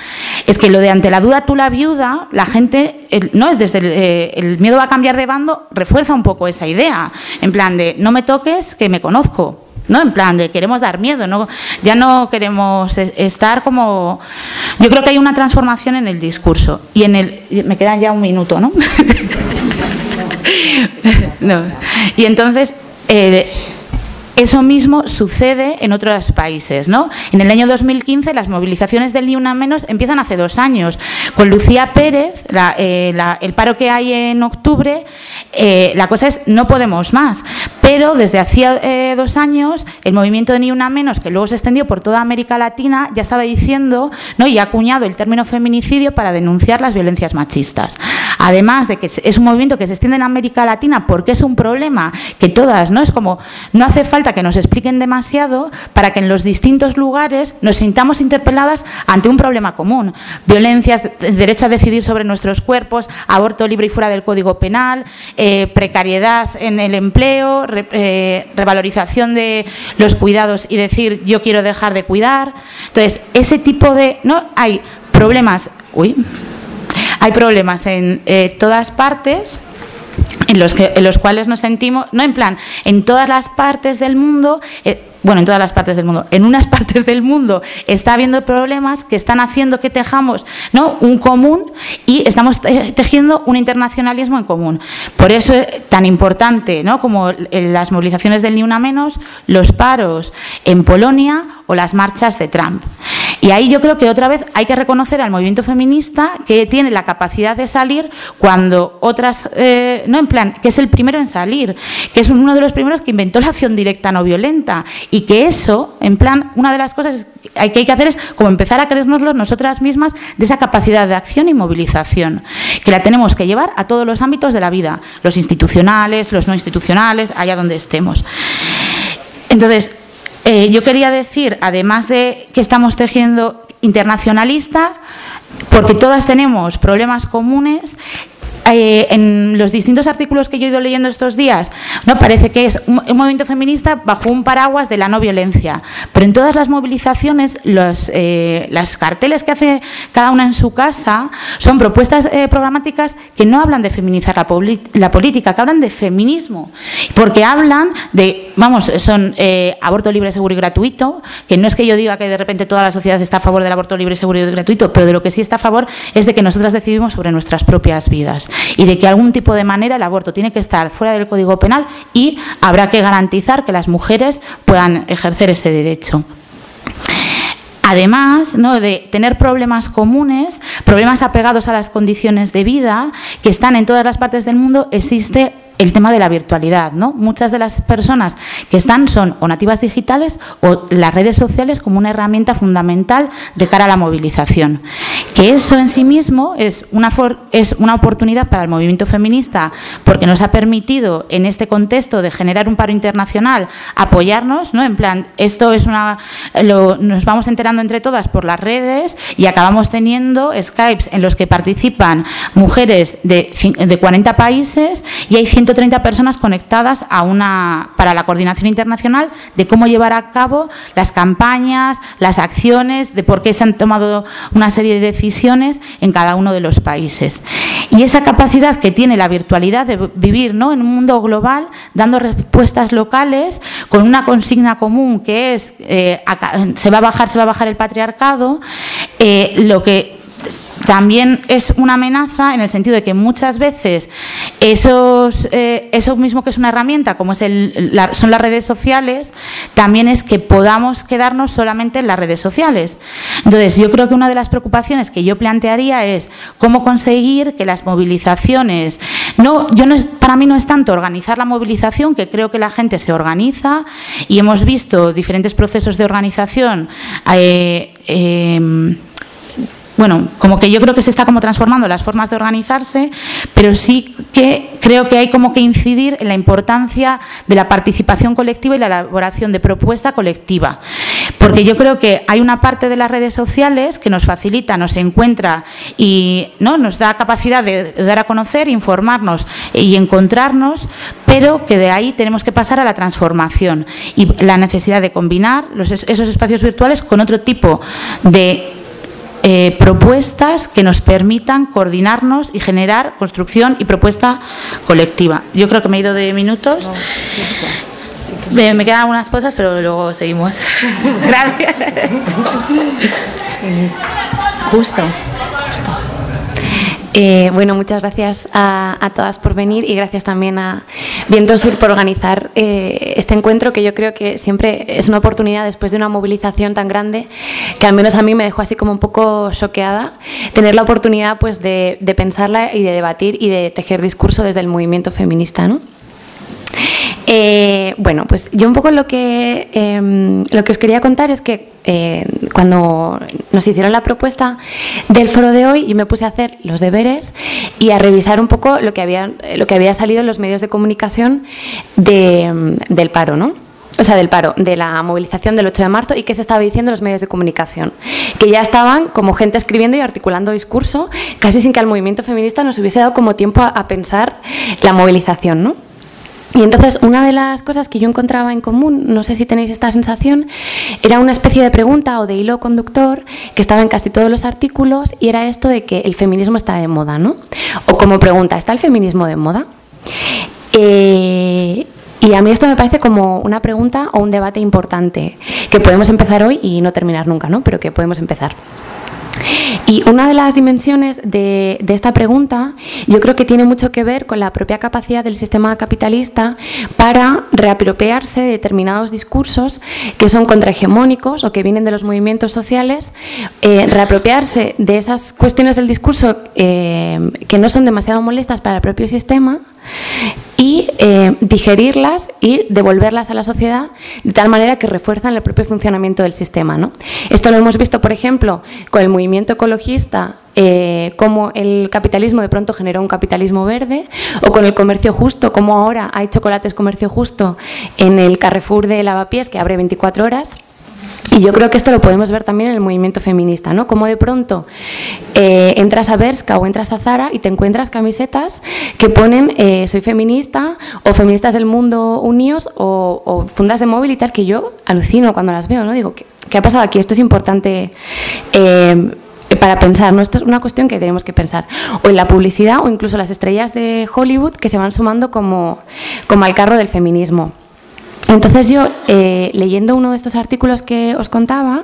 es que lo de ante la duda tú la viuda, la gente, no desde el, eh, el miedo a cambiar de bando, refuerza un poco esa idea, en plan de no me toques, que me conozco. ¿No? En plan de queremos dar miedo, ¿no? Ya no queremos e-, estar como... Yo creo que hay una transformación en el discurso y en el... Me quedan ya un minuto, ¿no? [LAUGHS] Y entonces... Eh, eso mismo sucede en otros países. ¿no? En el año 2015 las movilizaciones del Ni Una Menos empiezan hace dos años. Con Lucía Pérez, eh, el paro que hay en octubre, eh, la cosa es no podemos más. Pero desde hacía eh, dos años el movimiento de Ni Una Menos, que luego se extendió por toda América Latina, ya estaba diciendo ¿no? y ha acuñado el término feminicidio para denunciar las violencias machistas. Además de que es un movimiento que se extiende en América Latina porque es un problema que todas, ¿no? Es como, no hace falta que nos expliquen demasiado para que en los distintos lugares nos sintamos interpeladas ante un problema común. Violencias, derecho a decidir sobre nuestros cuerpos, aborto libre y fuera del Código Penal, eh, precariedad en el empleo, eh, revalorización de los cuidados y decir yo quiero dejar de cuidar. Entonces, ese tipo de... ¿no? Hay problemas... Uy, hay problemas en eh, todas partes en los, que, en los cuales nos sentimos, no en plan, en todas las partes del mundo, eh, bueno, en todas las partes del mundo, en unas [LAUGHS] partes del mundo está habiendo problemas que están haciendo que tejamos ¿no? un común y estamos tejiendo un internacionalismo en común. Por eso es tan importante ¿no? como las movilizaciones del Ni Una Menos, los paros en Polonia o las marchas de Trump. Y ahí yo creo que otra vez hay que reconocer al movimiento feminista que tiene la capacidad de salir cuando otras, eh, no en plan, que es el primero en salir, que es uno de los primeros que inventó la acción directa no violenta y que eso, en plan, una de las cosas que hay que hacer es como empezar a creérnoslo nosotras mismas de esa capacidad de acción y movilización, que la tenemos que llevar a todos los ámbitos de la vida, los institucionales, los no institucionales, allá donde estemos. Entonces, eh, yo quería decir, además de que estamos tejiendo internacionalista, porque todas tenemos problemas comunes, eh, en los distintos artículos que yo he ido leyendo estos días, no parece que es un, movimiento feminista bajo un paraguas de la no violencia, pero en todas las movilizaciones, los eh, las carteles que hace cada una en su casa son propuestas eh, programáticas que no hablan de feminizar la, política, que hablan de feminismo, porque hablan de, vamos, son aborto libre, seguro y gratuito, que no es que yo diga que de repente toda la sociedad está a favor del aborto libre, seguro y gratuito, pero de lo que sí está a favor es de que nosotras decidimos sobre nuestras propias vidas y de que algún tipo de manera el aborto tiene que estar fuera del Código Penal y habrá que garantizar que las mujeres puedan ejercer ese derecho. Además ¿no? de tener problemas comunes, problemas apegados a las condiciones de vida que están en todas las partes del mundo, existe el tema de la virtualidad. ¿no? Muchas de las personas que están son o nativas digitales o las redes sociales como una herramienta fundamental de cara a la movilización. Que eso en sí mismo es una, es una oportunidad para el movimiento feminista porque nos ha permitido en este contexto de generar un paro internacional apoyarnos, ¿no? en plan, esto es una, nos vamos enterando entre todas por las redes y acabamos teniendo Skypes en los que participan mujeres de, de 40 países y hay 100 130 personas conectadas para la coordinación internacional de cómo llevar a cabo las campañas, las acciones, de por qué se han tomado una serie de decisiones en cada uno de los países. Y esa capacidad que tiene la virtualidad de vivir ¿no? en un mundo global, dando respuestas locales, con una consigna común que es eh, se va a bajar, se va a bajar el patriarcado, eh, lo que también es una amenaza en el sentido de que muchas veces esos, eh, eso mismo que es una herramienta, como es el, son las redes sociales, también es que podamos quedarnos solamente en las redes sociales. Entonces, yo creo que una de las preocupaciones que yo plantearía es cómo conseguir que las movilizaciones, no, yo no para mí no es tanto organizar la movilización, que creo que la gente se organiza y hemos visto diferentes procesos de organización. Eh, eh, bueno, como que yo creo que se está como transformando las formas de organizarse, pero sí que creo que hay como que incidir en la importancia de la participación colectiva y la elaboración de propuesta colectiva. Porque yo creo que hay una parte de las redes sociales que nos facilita, nos encuentra y ¿no? nos da capacidad de dar a conocer, informarnos y encontrarnos, pero que de ahí tenemos que pasar a la transformación y la necesidad de combinar esos espacios virtuales con otro tipo de eh, propuestas que nos permitan coordinarnos y generar construcción y propuesta colectiva. Yo creo que me he ido de minutos. Me, me, quedan algunas cosas, pero luego seguimos. [LAUGHS] Gracias. Justo. Eh, bueno, muchas gracias a, todas por venir y gracias también a Viento Sur por organizar eh, este encuentro que yo creo que siempre es una oportunidad después de una movilización tan grande que al menos a mí me dejó así como un poco choqueada tener la oportunidad pues de, pensarla y de debatir y de tejer discurso desde el movimiento feminista, ¿no? Eh, bueno, pues yo un poco lo que, em, lo que os quería contar es que eh, cuando nos hicieron la propuesta del foro de hoy, yo me puse a hacer los deberes y a revisar un poco lo que había, lo que había salido en los medios de comunicación de, del paro, ¿no? o sea, del paro, de la movilización del 8 de marzo y qué se estaba diciendo en los medios de comunicación. Que ya estaban como gente escribiendo y articulando discurso, casi sin que al movimiento feminista nos hubiese dado como tiempo a, pensar la movilización, ¿no? Y entonces una de las cosas que yo encontraba en común, no sé si tenéis esta sensación, era una especie de pregunta o de hilo conductor que estaba en casi todos los artículos y era esto de que el feminismo está de moda, ¿no? O como pregunta, ¿está el feminismo de moda? Eh, y a mí esto me parece como una pregunta o un debate importante, que podemos empezar hoy y no terminar nunca, ¿no? Pero que podemos empezar. Y una de las dimensiones de, esta pregunta yo creo que tiene mucho que ver con la propia capacidad del sistema capitalista para reapropiarse de determinados discursos que son contrahegemónicos o que vienen de los movimientos sociales, eh, reapropiarse de esas cuestiones del discurso eh, que no son demasiado molestas para el propio sistema y eh, digerirlas y devolverlas a la sociedad de tal manera que refuerzan el propio funcionamiento del sistema. ¿no? Esto lo hemos visto, por ejemplo, con el movimiento ecologista eh, cómo el capitalismo de pronto generó un capitalismo verde, o con el comercio justo, como ahora hay chocolates comercio justo en el Carrefour de Lavapiés, que abre 24 horas. Y yo creo que esto lo podemos ver también en el movimiento feminista, ¿no? Como de pronto eh, entras a Berska o entras a Zara y te encuentras camisetas que ponen eh, soy feminista o feministas del mundo unidos o, fundas de móvil y tal, que yo alucino cuando las veo, ¿no? Digo, ¿qué, ha pasado aquí? Esto es importante. Eh, para pensar, ¿no? Esto es una cuestión que tenemos que pensar. O en la publicidad o incluso las estrellas de Hollywood que se van sumando como, como al carro del feminismo. Entonces yo, eh, leyendo uno de estos artículos que os contaba,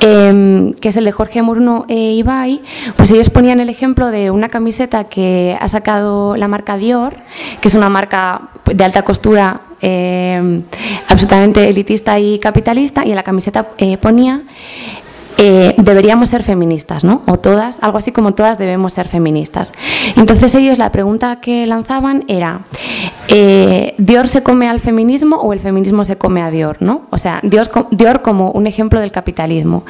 em, que es el de Jorge Murno e Ibai, pues ellos ponían el ejemplo de una camiseta que ha sacado la marca Dior, que es una marca de alta costura em, absolutamente elitista y capitalista, y en la camiseta eh, ponía eh, deberíamos ser feministas, ¿no? O todas, algo así como todas debemos ser feministas. Entonces ellos la pregunta que lanzaban era, eh, ¿Dior se come al feminismo o el feminismo se come a Dior, ¿no? O sea, Dior, Dior como un ejemplo del capitalismo.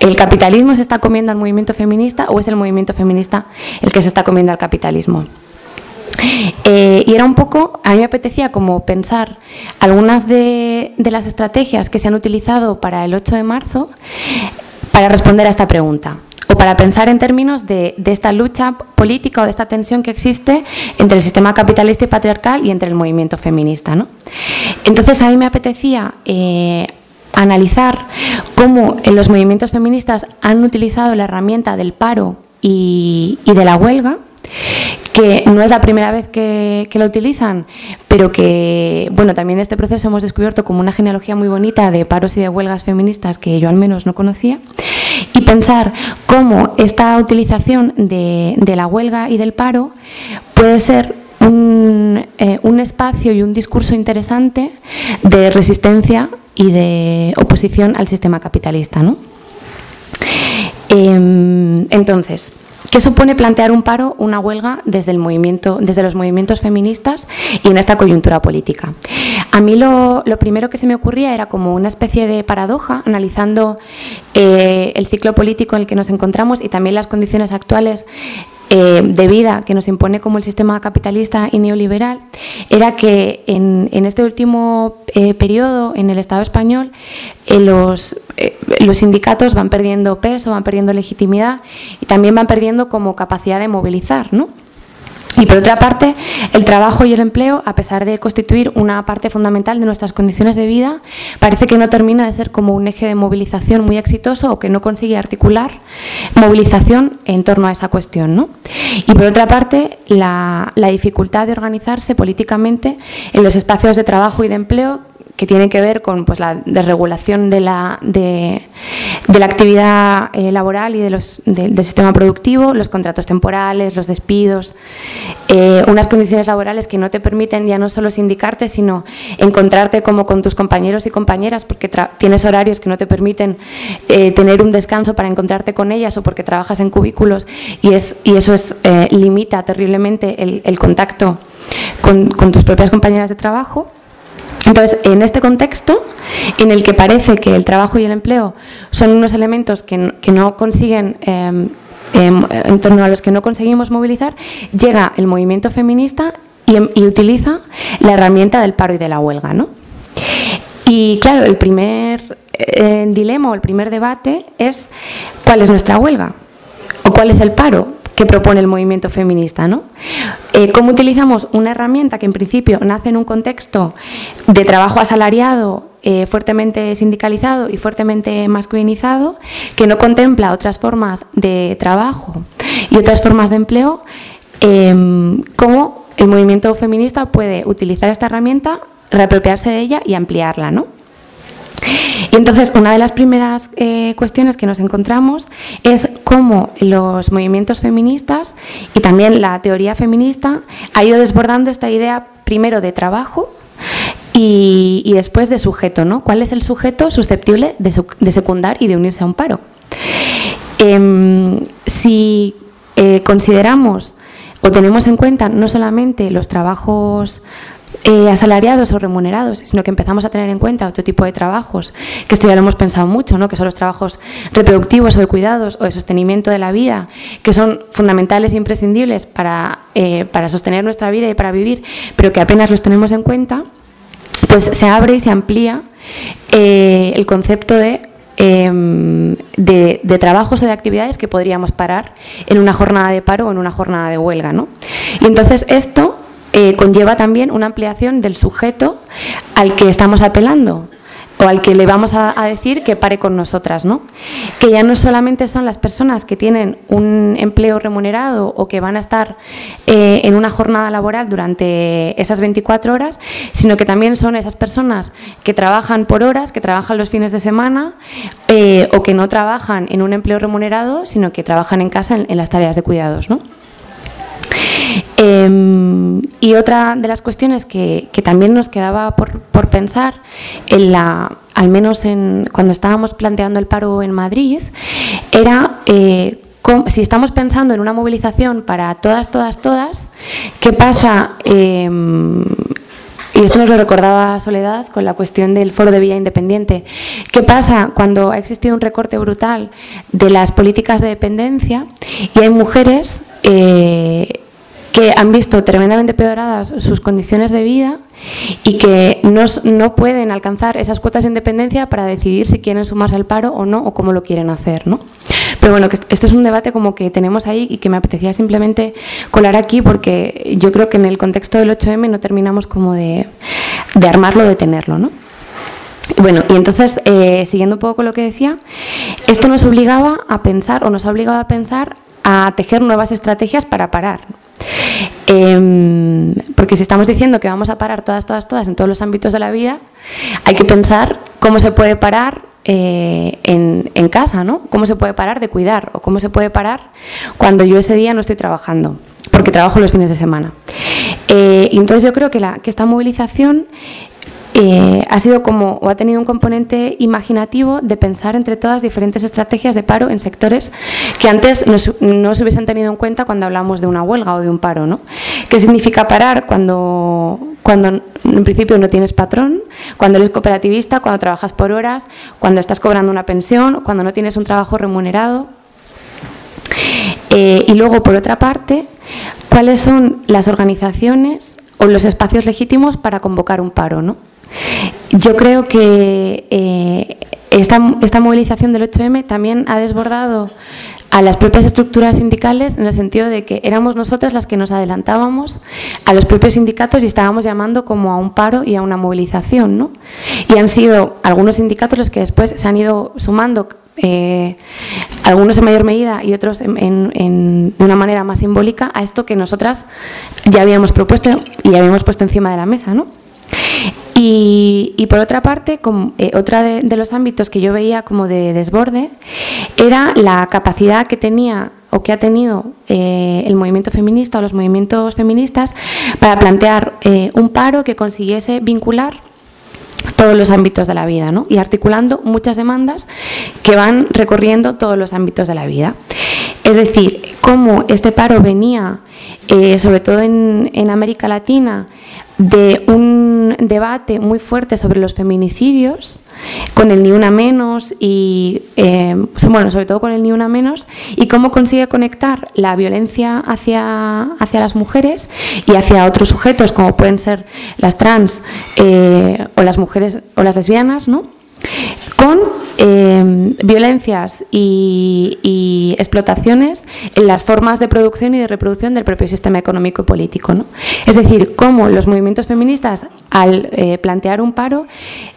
¿El capitalismo se está comiendo al movimiento feminista o es el movimiento feminista el que se está comiendo al capitalismo? Eh, y era un poco, a mí me apetecía como pensar algunas de, de, las estrategias que se han utilizado para el 8 de marzo para responder a esta pregunta o para pensar en términos de, esta lucha política o de esta tensión que existe entre el sistema capitalista y patriarcal y entre el movimiento feminista. ¿no? Entonces a mí me apetecía eh, analizar cómo los movimientos feministas han utilizado la herramienta del paro y de la huelga que no es la primera vez que, lo utilizan, pero que, bueno, también en este proceso hemos descubierto como una genealogía muy bonita de paros y de huelgas feministas que yo al menos no conocía, y pensar cómo esta utilización de, la huelga y del paro puede ser un, eh, un, espacio y un discurso interesante de resistencia y de oposición al sistema capitalista. ¿no? Em, entonces, ¿Qué supone plantear un paro, una huelga desde, el movimiento, desde los movimientos feministas y en esta coyuntura política? A mí lo, primero que se me ocurría era como una especie de paradoja, analizando eh, el ciclo político en el que nos encontramos y también las condiciones actuales eh, de vida que nos impone como el sistema capitalista y neoliberal era que en, este último eh, periodo en el Estado español los, los sindicatos van perdiendo peso, van perdiendo legitimidad y también van perdiendo como capacidad de movilizar, ¿no? Y por otra parte, el trabajo y el empleo, a pesar de constituir una parte fundamental de nuestras condiciones de vida, parece que no termina de ser como un eje de movilización muy exitoso o que no consigue articular movilización en torno a esa cuestión. ¿no? Y por otra parte, la, la dificultad de organizarse políticamente en los espacios de trabajo y de empleo que tiene que ver con pues, la desregulación de la, de, la actividad eh, laboral y de los, del sistema productivo, los contratos temporales, los despidos, eh, unas condiciones laborales que no te permiten ya no solo sindicarte, sino encontrarte como con tus compañeros y compañeras, porque tienes horarios que no te permiten eh, tener un descanso para encontrarte con ellas o porque trabajas en cubículos y, es, y eso es, limita terriblemente el, contacto con, con tus propias compañeras de trabajo. Entonces, en este contexto, en el que parece que el trabajo y el empleo son unos elementos que, no consiguen, em, en torno a los que no conseguimos movilizar, llega el movimiento feminista y, em, utiliza la herramienta del paro y de la huelga. ¿no? Y claro, el primer eh, dilema o el primer debate es cuál es nuestra huelga o cuál es el paro que propone el movimiento feminista. ¿no? Eh, ¿Cómo utilizamos una herramienta que en principio nace en un contexto de trabajo asalariado, eh, fuertemente sindicalizado y fuertemente masculinizado, que no contempla otras formas de trabajo y otras formas de empleo? Em, ¿Cómo el movimiento feminista puede utilizar esta herramienta, reapropiarse de ella y ampliarla? ¿no? Y entonces, una de las primeras eh, cuestiones que nos encontramos es cómo los movimientos feministas y también la teoría feminista ha ido desbordando esta idea primero de trabajo y, después de sujeto, ¿no? ¿Cuál es el sujeto susceptible de, secundar y de unirse a un paro? Em, si eh, consideramos o tenemos en cuenta no solamente los trabajos eh, asalariados o remunerados, sino que empezamos a tener en cuenta otro tipo de trabajos, que esto ya lo hemos pensado mucho, ¿no? que son los trabajos reproductivos o de cuidados o de sostenimiento de la vida, que son fundamentales e imprescindibles para, eh, para sostener nuestra vida y para vivir, pero que apenas los tenemos en cuenta, pues se abre y se amplía eh, el concepto de em, de, de, trabajos o de actividades que podríamos parar en una jornada de paro o en una jornada de huelga. ¿no? Y entonces esto eh, conlleva también una ampliación del sujeto al que estamos apelando o al que le vamos a, decir que pare con nosotras, ¿no? Que ya no solamente son las personas que tienen un empleo remunerado o que van a estar eh, en una jornada laboral durante esas 24 horas, sino que también son esas personas que trabajan por horas, que trabajan los fines de semana eh, o que no trabajan en un empleo remunerado, sino que trabajan en casa en, en las tareas de cuidados, ¿no? Em, y otra de las cuestiones que, también nos quedaba por, pensar, en la, al menos en, cuando estábamos planteando el paro en Madrid, era eh, si estamos pensando en una movilización para todas, todas, todas, ¿qué pasa? Em, y esto nos lo recordaba Soledad con la cuestión del foro de vía independiente. ¿Qué pasa cuando ha existido un recorte brutal de las políticas de dependencia y hay mujeres eh, que han visto tremendamente peoradas sus condiciones de vida y que no, no, pueden alcanzar esas cuotas de independencia para decidir si quieren sumarse al paro o no o cómo lo quieren hacer. ¿no? Pero bueno, que esto es un debate como que tenemos ahí y que me apetecía simplemente colar aquí porque yo creo que en el contexto del 8M no terminamos como de, de armarlo, de tenerlo. ¿no? Bueno, y entonces, eh, siguiendo un poco con lo que decía, esto nos obligaba a pensar, o nos ha obligado a pensar, a tejer nuevas estrategias para parar. Em, porque si estamos diciendo que vamos a parar todas, todas, todas en todos los ámbitos de la vida, hay que pensar cómo se puede parar eh, en, casa, ¿no? ¿Cómo se puede parar de cuidar? ¿O cómo se puede parar cuando yo ese día no estoy trabajando? Porque trabajo los fines de semana. Eh, entonces yo creo que, la, que esta movilización eh, ha sido como o ha tenido un componente imaginativo de pensar entre todas diferentes estrategias de paro en sectores que antes no, se hubiesen tenido en cuenta cuando hablamos de una huelga o de un paro, ¿no? ¿Qué significa parar cuando cuando en principio no tienes patrón, cuando eres cooperativista, cuando trabajas por horas, cuando estás cobrando una pensión, cuando no tienes un trabajo remunerado? Eh, y luego, por otra parte, ¿cuáles son las organizaciones o los espacios legítimos para convocar un paro, ¿no? Yo creo que eh, esta, movilización del 8M también ha desbordado a las propias estructuras sindicales en el sentido de que éramos nosotras las que nos adelantábamos a los propios sindicatos y estábamos llamando como a un paro y a una movilización, ¿no? Y han sido algunos sindicatos los que después se han ido sumando, eh, algunos en mayor medida y otros de una manera más simbólica, a esto que nosotras ya habíamos propuesto y habíamos puesto encima de la mesa, ¿no? Y, por otra parte, como, eh, otra de, los ámbitos que yo veía como de desborde era la capacidad que tenía o que ha tenido eh, el movimiento feminista o los movimientos feministas para plantear eh, un paro que consiguiese vincular todos los ámbitos de la vida ¿no? y articulando muchas demandas que van recorriendo todos los ámbitos de la vida. Es decir, cómo este paro venía, sobre todo en América Latina, de un debate muy fuerte sobre los feminicidios, con el Ni Una Menos y, eh, bueno, sobre todo con el Ni Una Menos, y cómo consigue conectar la violencia hacia, hacia las mujeres y hacia otros sujetos, como pueden ser las trans eh, o las mujeres o las lesbianas, ¿no? Con eh, violencias y, explotaciones en las formas de producción y de reproducción del propio sistema económico y político. ¿no? Es decir, cómo los movimientos feministas, al eh, plantear un paro,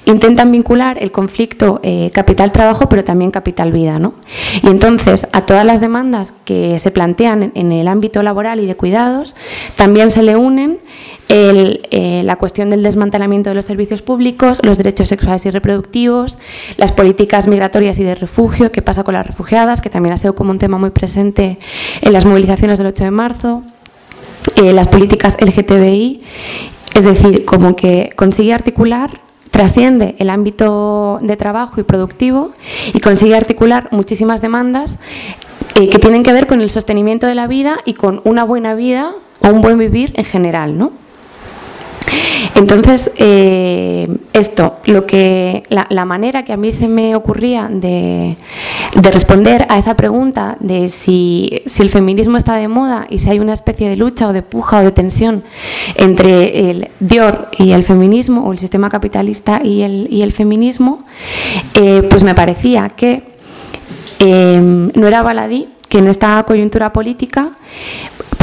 intentan vincular el conflicto eh, capital-trabajo, pero también capital-vida. ¿no? Y entonces, a todas las demandas que se plantean en el ámbito laboral y de cuidados, también se le unen eh, la cuestión del desmantelamiento de los servicios públicos, los derechos sexuales y reproductivos, las políticas migratorias y de refugio, qué pasa con las refugiadas, que también ha sido como un tema muy presente en las movilizaciones del 8 de marzo, eh, las políticas LGTBI, es decir, como que consigue articular trasciende el ámbito de trabajo y productivo y consigue articular muchísimas demandas eh, que tienen que ver con el sostenimiento de la vida y con una buena vida o un buen vivir en general, ¿no? Entonces, eh, esto, lo que, la, manera que a mí se me ocurría de, responder a esa pregunta de si, el feminismo está de moda y si hay una especie de lucha o de puja o de tensión entre el Dior y el feminismo o el sistema capitalista y el, y el feminismo, eh, pues me parecía que eh, no era baladí que en esta coyuntura política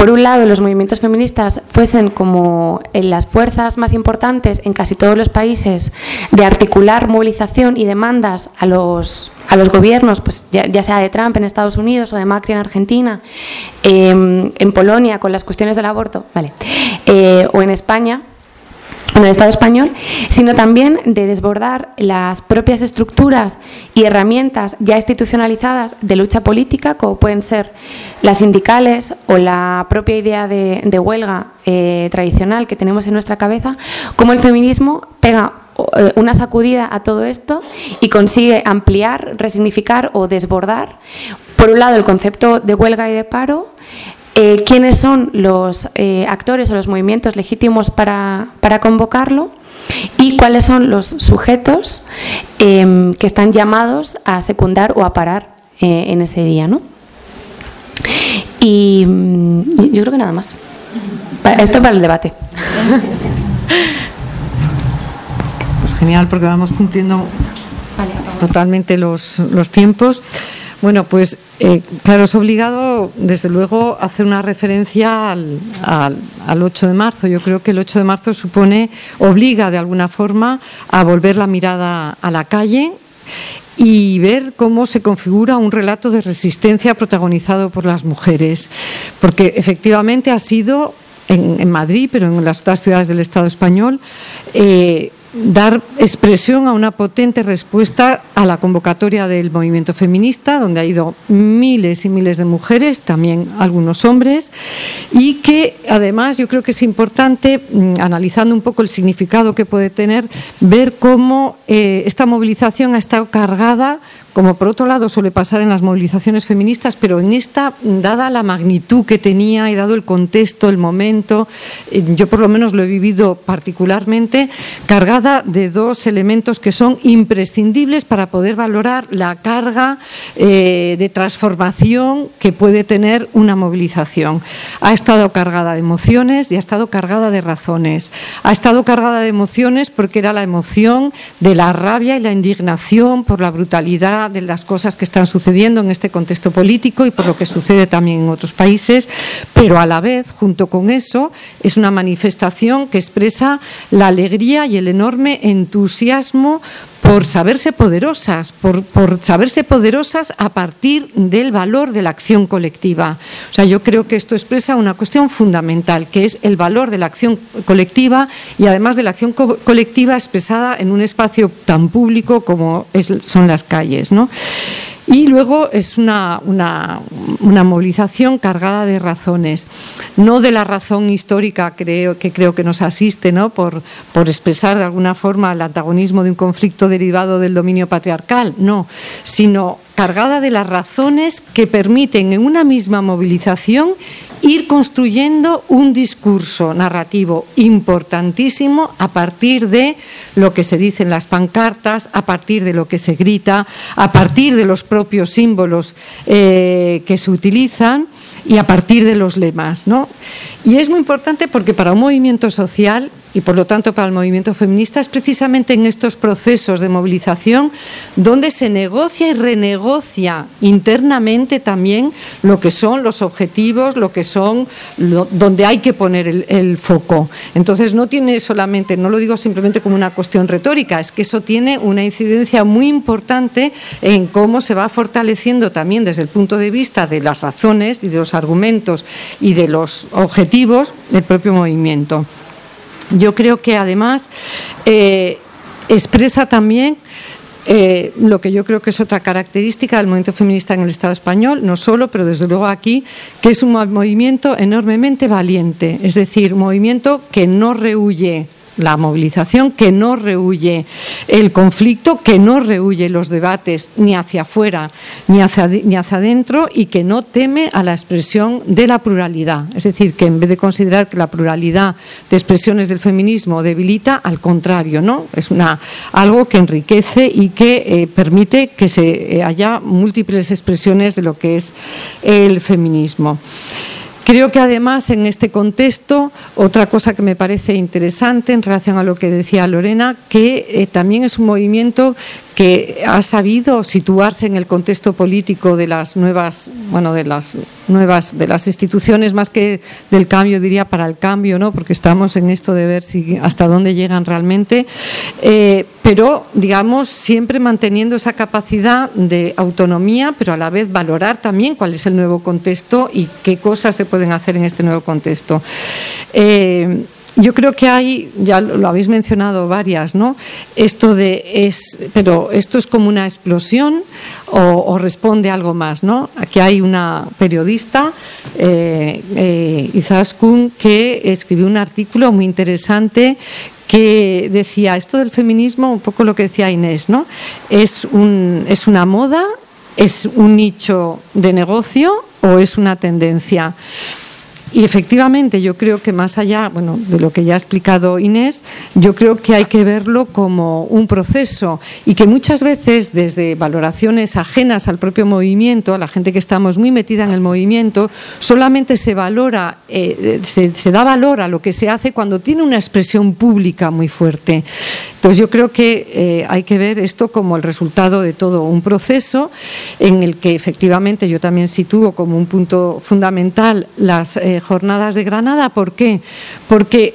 por un lado, los movimientos feministas fuesen como en las fuerzas más importantes en casi todos los países de articular movilización y demandas a los, a los gobiernos, pues ya, sea de Trump en Estados Unidos o de Macri en Argentina, em, en Polonia con las cuestiones del aborto, vale, eh, o en España en el Estado español, sino también de desbordar las propias estructuras y herramientas ya institucionalizadas de lucha política, como pueden ser las sindicales o la propia idea de, huelga eh, tradicional que tenemos en nuestra cabeza, como el feminismo pega eh, una sacudida a todo esto y consigue ampliar, resignificar o desbordar, por un lado, el concepto de huelga y de paro, eh, quiénes son los eh, actores o los movimientos legítimos para, convocarlo y cuáles son los sujetos em, que están llamados a secundar o a parar eh, en ese día. ¿no? Y mm, yo creo que nada más. Esto para el debate. Pues genial, porque vamos cumpliendo totalmente los, los tiempos. Bueno, pues eh, claro, es obligado, desde luego, hacer una referencia al, al, 8 de marzo. Yo creo que el 8 de marzo supone, obliga de alguna forma a volver la mirada a la calle y ver cómo se configura un relato de resistencia protagonizado por las mujeres. Porque efectivamente ha sido en, Madrid, pero en las otras ciudades del Estado español, eh, dar expresión a una potente respuesta a la convocatoria del movimiento feminista, donde ha ido miles y miles de mujeres, también algunos hombres, y que además yo creo que es importante, mm, analizando un poco el significado que puede tener, ver cómo eh, esta movilización ha estado cargada como por otro lado suele pasar en las movilizaciones feministas, pero en esta, dada la magnitud que tenía y dado el contexto, el momento, eh, yo por lo menos lo he vivido particularmente, cargada de dos elementos que son imprescindibles para poder valorar la carga eh, de transformación que puede tener una movilización. Ha estado cargada de emociones y ha estado cargada de razones. Ha estado cargada de emociones porque era la emoción de la rabia y la indignación por la brutalidad de las cosas que están sucediendo en este contexto político y por lo que sucede también en otros países, pero a la vez, junto con eso, es una manifestación que expresa la alegría y el enorme entusiasmo por saberse poderosas, por, saberse poderosas a partir del valor de la acción colectiva. O sea, yo creo que esto expresa una cuestión fundamental, que es el valor de la acción colectiva y además de la acción co colectiva expresada en un espacio tan público como son las calles. ¿no? Y luego es una, una, una, movilización cargada de razones, no de la razón histórica creo, que creo que nos asiste, ¿no? por, por expresar de alguna forma el antagonismo de un conflicto derivado del dominio patriarcal, no, sino cargada de las razones que permiten en una misma movilización ir construyendo un discurso narrativo importantísimo a partir de lo que se dice en las pancartas, a partir de lo que se grita, a partir de los propios símbolos eh, que se utilizan y a partir de los lemas. ¿no? Y es muy importante porque para un movimiento social y por lo tanto para el movimiento feminista es precisamente en estos procesos de movilización donde se negocia y renegocia internamente también lo que son los objetivos, lo que son, lo, donde hay que poner el, foco. Entonces no tiene solamente, no lo digo simplemente como una cuestión retórica, es que eso tiene una incidencia muy importante en cómo se va fortaleciendo también desde el punto de vista de las razones y de los argumentos y de los objetivos del propio movimiento. Yo creo que además eh, expresa también eh, lo que yo creo que es otra característica del movimiento feminista en el Estado español, no solo, pero desde luego aquí, que es un movimiento enormemente valiente, es decir, un movimiento que no rehuye la movilización, que no rehuye el conflicto, que no rehuye los debates ni hacia afuera ni hacia, ni adentro y que no teme a la expresión de la pluralidad. Es decir, que en vez de considerar que la pluralidad de expresiones del feminismo debilita, al contrario, ¿no? Es una, algo que enriquece y que eh, permite que se eh, haya múltiples expresiones de lo que es el feminismo. Creo que además en este contexto, otra cosa que me parece interesante en relación a lo que decía Lorena, que eh, también es un movimiento que ha sabido situarse en el contexto político de las nuevas, bueno, de las nuevas, de las instituciones más que del cambio, diría para el cambio, ¿no? Porque estamos en esto de ver si hasta dónde llegan realmente, eh, pero digamos siempre manteniendo esa capacidad de autonomía, pero a la vez valorar también cuál es el nuevo contexto y qué cosas se pueden hacer en este nuevo contexto. Eh, yo creo que hay, ya lo habéis mencionado varias, ¿no? Esto de es, pero esto es como una explosión o, responde algo más, ¿no? Aquí hay una periodista, eh, eh, Izaskun, que escribió un artículo muy interesante que decía esto del feminismo, un poco lo que decía Inés, ¿no? Es, un, es una moda, es un nicho de negocio o es una tendencia. Y efectivamente, yo creo que más allá bueno, de lo que ya ha explicado Inés, yo creo que hay que verlo como un proceso y que muchas veces desde valoraciones ajenas al propio movimiento, a la gente que estamos muy metida en el movimiento, solamente se valora, eh, se, da valor a lo que se hace cuando tiene una expresión pública muy fuerte. Entonces yo creo que eh, hay que ver esto como el resultado de todo un proceso en el que efectivamente yo también sitúo como un punto fundamental las eh, jornadas de Granada. ¿Por qué? Porque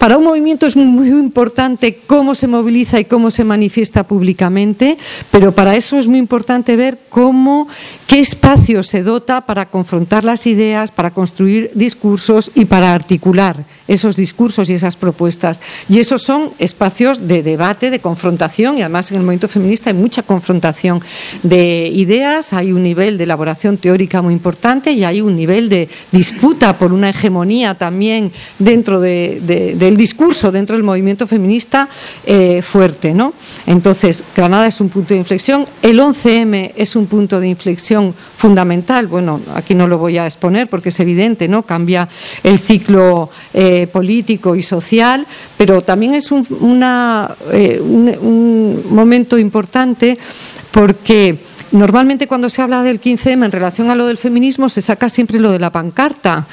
para un movimiento es muy, importante cómo se moviliza y cómo se manifiesta públicamente, pero para eso es muy importante ver cómo, qué espacio se dota para confrontar las ideas, para construir discursos y para articular esos discursos y esas propuestas. Y esos son espacios de debate, de confrontación, y además en el movimiento feminista hay mucha confrontación de ideas, hay un nivel de elaboración teórica muy importante y hay un nivel de disputa por una hegemonía también dentro de, de, del discurso, dentro del movimiento feminista eh, fuerte. ¿no? Entonces, Granada es un punto de inflexión, el 11M es un punto de inflexión fundamental, bueno, aquí no lo voy a exponer porque es evidente, ¿no? cambia el ciclo eh, político y social, pero también es un, una, eh, un, momento importante porque normalmente cuando se habla del 15M en relación a lo del feminismo se saca siempre lo de la pancarta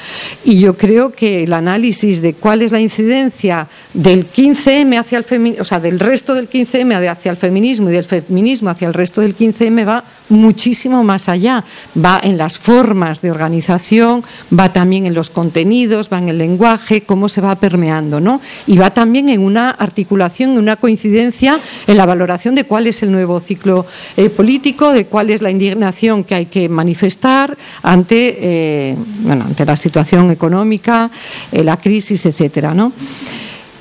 y yo creo que el análisis de cuál es la incidencia del 15M hacia el feminismo, o sea, del resto del 15M hacia el feminismo y del feminismo hacia el resto del 15M va muchísimo más allá, va en las formas de organización, va también en los contenidos, va en el lenguaje, cómo se va permeando, ¿no? Y va también en una articulación, en una coincidencia en la valoración de cuál es el nuevo ciclo eh, político, de cuál es la indignación que hay que manifestar ante, eh, bueno, ante la situación económica, eh, la crisis, etcétera. ¿no?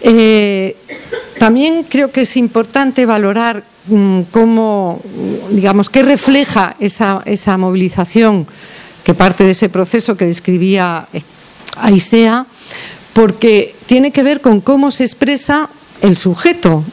Eh, también creo que es importante valorar mm, cómo, digamos, qué refleja esa, esa movilización que parte de ese proceso que describía Aisea, porque tiene que ver con cómo se expresa el sujeto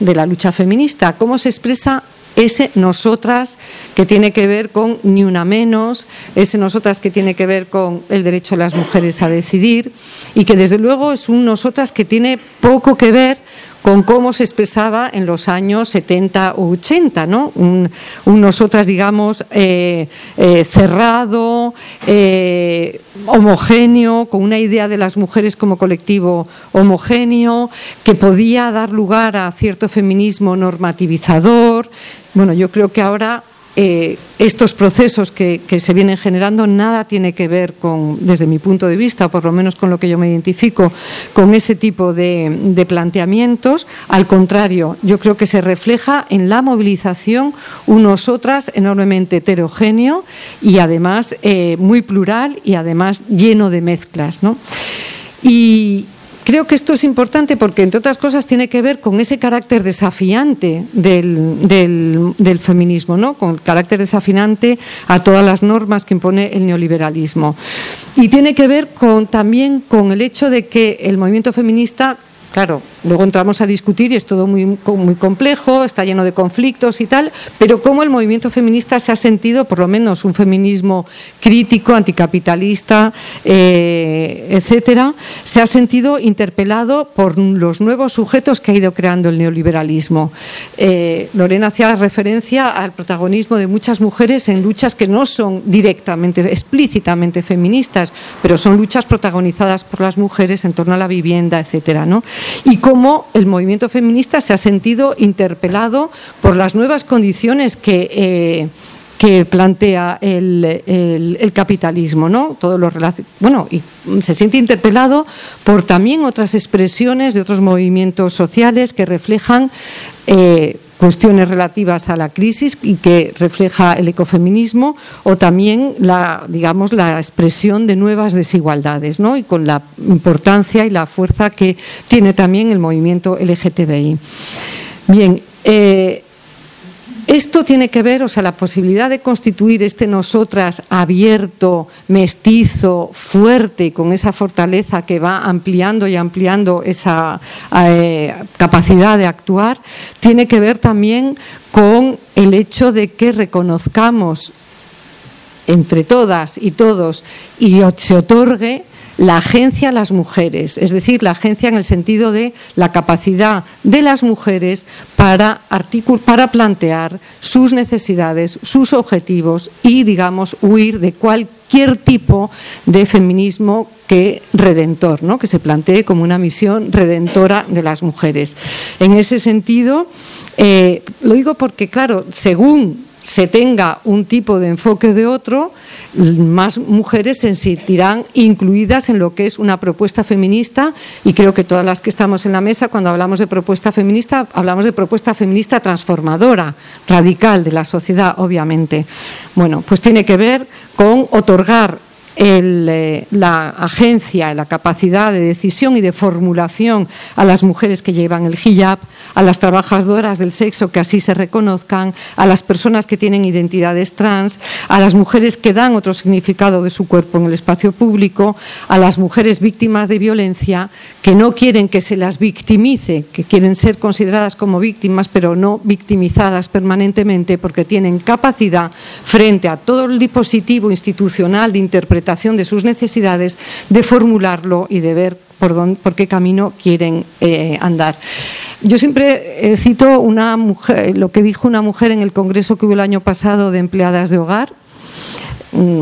de la lucha feminista, cómo se expresa ese nosotras que tiene que ver con ni una menos, ese nosotras que tiene que ver con el derecho de las mujeres a decidir y que desde luego es un nosotras que tiene poco que ver con cómo se expresaba en los años 70 o 80, ¿no? Un, nosotras, digamos, eh, eh, cerrado, eh, homogéneo, con una idea de las mujeres como colectivo homogéneo, que podía dar lugar a cierto feminismo normativizador. Bueno, yo creo que ahora eh, estos procesos que, se vienen generando nada tiene que ver con, desde mi punto de vista, o por lo menos con lo que yo me identifico, con ese tipo de, planteamientos. Al contrario, yo creo que se refleja en la movilización unos otras enormemente heterogéneo y además eh, muy plural y además lleno de mezclas. Y, Creo que esto es importante porque, entre otras cosas, tiene que ver con ese carácter desafiante del, feminismo, ¿no? con el carácter desafiante a todas las normas que impone el neoliberalismo. Y tiene que ver con, también con el hecho de que el movimiento feminista Claro, luego entramos a discutir y es todo muy, complejo, está lleno de conflictos y tal, pero cómo el movimiento feminista se ha sentido, por lo menos un feminismo crítico, anticapitalista, eh, etcétera, se ha sentido interpelado por los nuevos sujetos que ha ido creando el neoliberalismo. Eh, Lorena hacía referencia al protagonismo de muchas mujeres en luchas que no son directamente, explícitamente feministas, pero son luchas protagonizadas por las mujeres en torno a la vivienda, etcétera, ¿no? y cómo el movimiento feminista se ha sentido interpelado por las nuevas condiciones que... Eh, plantea el, capitalismo, ¿no? Todo lo bueno, y se siente interpelado por también otras expresiones de otros movimientos sociales que reflejan eh, cuestiones relativas a la crisis y que refleja el ecofeminismo o también la, digamos, la expresión de nuevas desigualdades ¿no? y con la importancia y la fuerza que tiene también el movimiento LGTBI. Bien, eh, esto tiene que ver, o sea, la posibilidad de constituir este nosotras abierto, mestizo, fuerte, con esa fortaleza que va ampliando y ampliando esa eh, capacidad de actuar, tiene que ver también con el hecho de que reconozcamos entre todas y todos y se otorgue la agencia a las mujeres, es decir, la agencia en el sentido de la capacidad de las mujeres para, para plantear sus necesidades, sus objetivos y, digamos, huir de cualquier tipo de feminismo que redentor, ¿no? que se plantee como una misión redentora de las mujeres. En ese sentido, eh, lo digo porque, claro, según se tenga un tipo de enfoque de otro, más mujeres se sentirán incluidas en lo que es una propuesta feminista y creo que todas las que estamos en la mesa, cuando hablamos de propuesta feminista, hablamos de propuesta feminista transformadora, radical de la sociedad, obviamente. Bueno, pues tiene que ver con otorgar eh, la agencia, la capacidad de decisión y de formulación a las mujeres que llevan el hijab, a las trabajadoras del sexo que así se reconozcan, a las personas que tienen identidades trans, a las mujeres que dan otro significado de su cuerpo en el espacio público, a las mujeres víctimas de violencia que no quieren que se las victimice, que quieren ser consideradas como víctimas pero no victimizadas permanentemente porque tienen capacidad frente a todo el dispositivo institucional de interpretación de sus necesidades, de formularlo y de ver por, dónde, por qué camino quieren eh, andar. Yo siempre cito una mujer, lo que dijo una mujer en el congreso que hubo el año pasado de empleadas de hogar,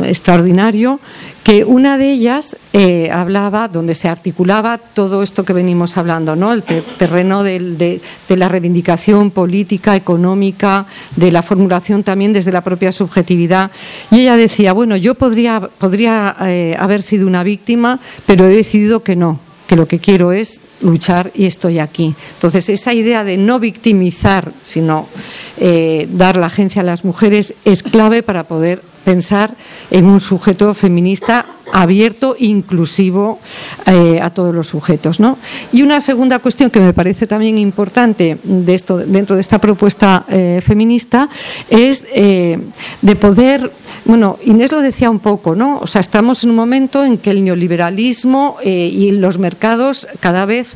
extraordinario, que una de ellas eh, hablaba, donde se articulaba todo esto que venimos hablando, ¿no? el terreno de, la reivindicación política, económica, de la formulación también desde la propia subjetividad. Y ella decía, bueno, yo podría, podría eh, haber sido una víctima, pero he decidido que no, que lo que quiero es luchar y estoy aquí. Entonces, esa idea de no victimizar, sino eh, dar la agencia a las mujeres es clave para poder pensar en un sujeto feminista abierto, inclusivo eh, a todos los sujetos. ¿no? Y una segunda cuestión que me parece también importante dentro de esta propuesta eh, feminista es eh, de poder, bueno, Inés lo decía un poco, ¿no? O sea, estamos en un momento en que el neoliberalismo y los mercados cada vez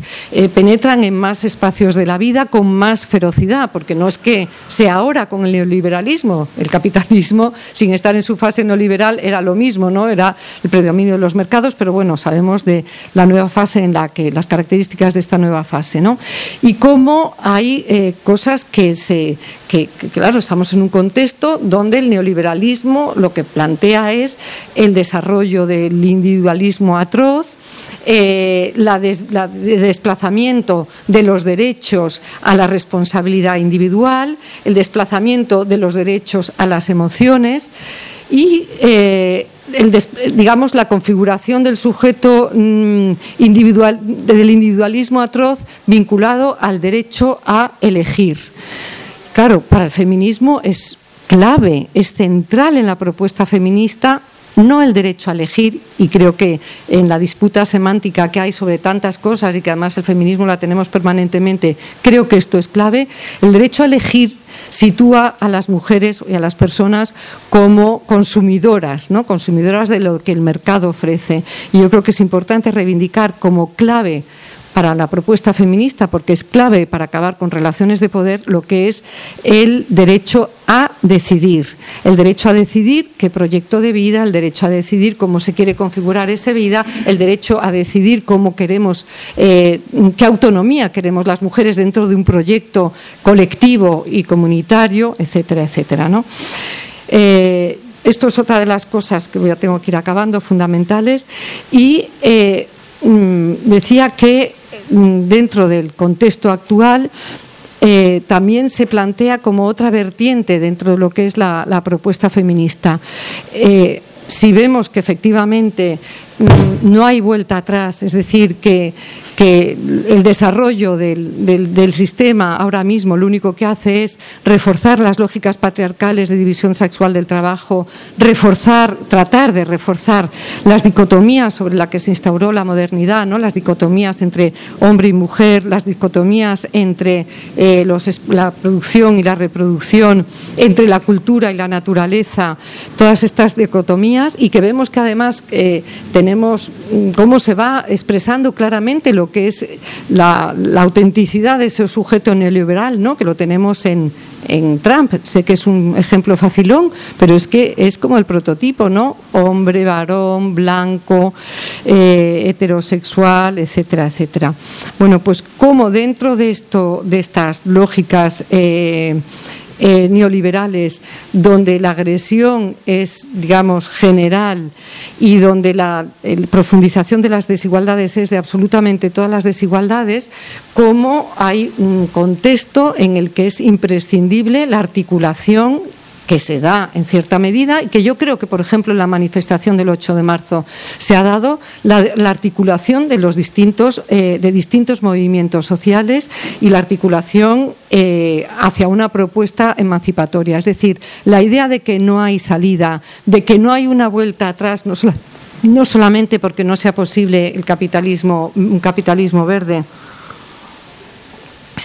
penetran en más espacios de la vida con más ferocidad, porque no es que sea ahora con el neoliberalismo, el capitalismo, sin estar en su fase neoliberal, era lo mismo, ¿no? Era el dominio de los mercados, pero bueno, sabemos de la nueva fase en la que, las características de esta nueva fase, ¿no? Y cómo hay eh, cosas que se, que, claro, estamos en un contexto donde el neoliberalismo lo que plantea es el desarrollo del individualismo atroz, eh, la, desplazamiento de los derechos a la responsabilidad individual, el desplazamiento de los derechos a las emociones y eh, digamos, la configuración del sujeto mm, individual, del individualismo atroz vinculado al derecho a elegir. Claro, para el feminismo es clave, es central en la propuesta feminista no el derecho a elegir, y creo que en la disputa semántica que hay sobre tantas cosas y que además el feminismo la tenemos permanentemente, creo que esto es clave, el derecho a elegir sitúa a las mujeres y a las personas como consumidoras, ¿no? consumidoras de lo que el mercado ofrece. Y yo creo que es importante reivindicar como clave para la propuesta feminista, porque es clave para acabar con relaciones de poder, lo que es el derecho a decidir. El derecho a decidir qué proyecto de vida, el derecho a decidir cómo se quiere configurar esa vida, el derecho a decidir cómo queremos, eh, qué autonomía queremos las mujeres dentro de un proyecto colectivo y comunitario, etcétera, etcétera. ¿no? Eh, esto es otra de las cosas que ya tengo que ir acabando, fundamentales. Y eh, mm, decía que dentro del contexto actual, eh, también se plantea como otra vertiente dentro de lo que es la, propuesta feminista. Eh, si vemos que efectivamente mm, no hay vuelta atrás, es decir, que el desarrollo del, sistema ahora mismo lo único que hace es reforzar las lógicas patriarcales de división sexual del trabajo, reforzar, tratar de reforzar las dicotomías sobre las que se instauró la modernidad, ¿no? las dicotomías entre hombre y mujer, las dicotomías entre eh, la producción y la reproducción, entre la cultura y la naturaleza, todas estas dicotomías y que vemos que además eh, tenemos mm, cómo se va expresando claramente lo que es la, autenticidad de ese sujeto neoliberal, ¿no? que lo tenemos en, Trump. Sé que es un ejemplo facilón, pero es que es como el prototipo, ¿no? Hombre, varón, blanco, eh, heterosexual, etcétera, etcétera. Bueno, pues como dentro de esto, de estas lógicas eh, eh, neoliberales, donde la agresión es, digamos, general y donde la profundización de las desigualdades es de absolutamente todas las desigualdades, como hay un contexto en el que es imprescindible la articulación que se da en cierta medida y que yo creo que, por ejemplo, en la manifestación del 8 de marzo se ha dado la, articulación de los distintos, eh, de distintos movimientos sociales y la articulación eh, hacia una propuesta emancipatoria. Es decir, la idea de que no hay salida, de que no hay una vuelta atrás, no, no solamente porque no sea posible el capitalismo, un capitalismo verde,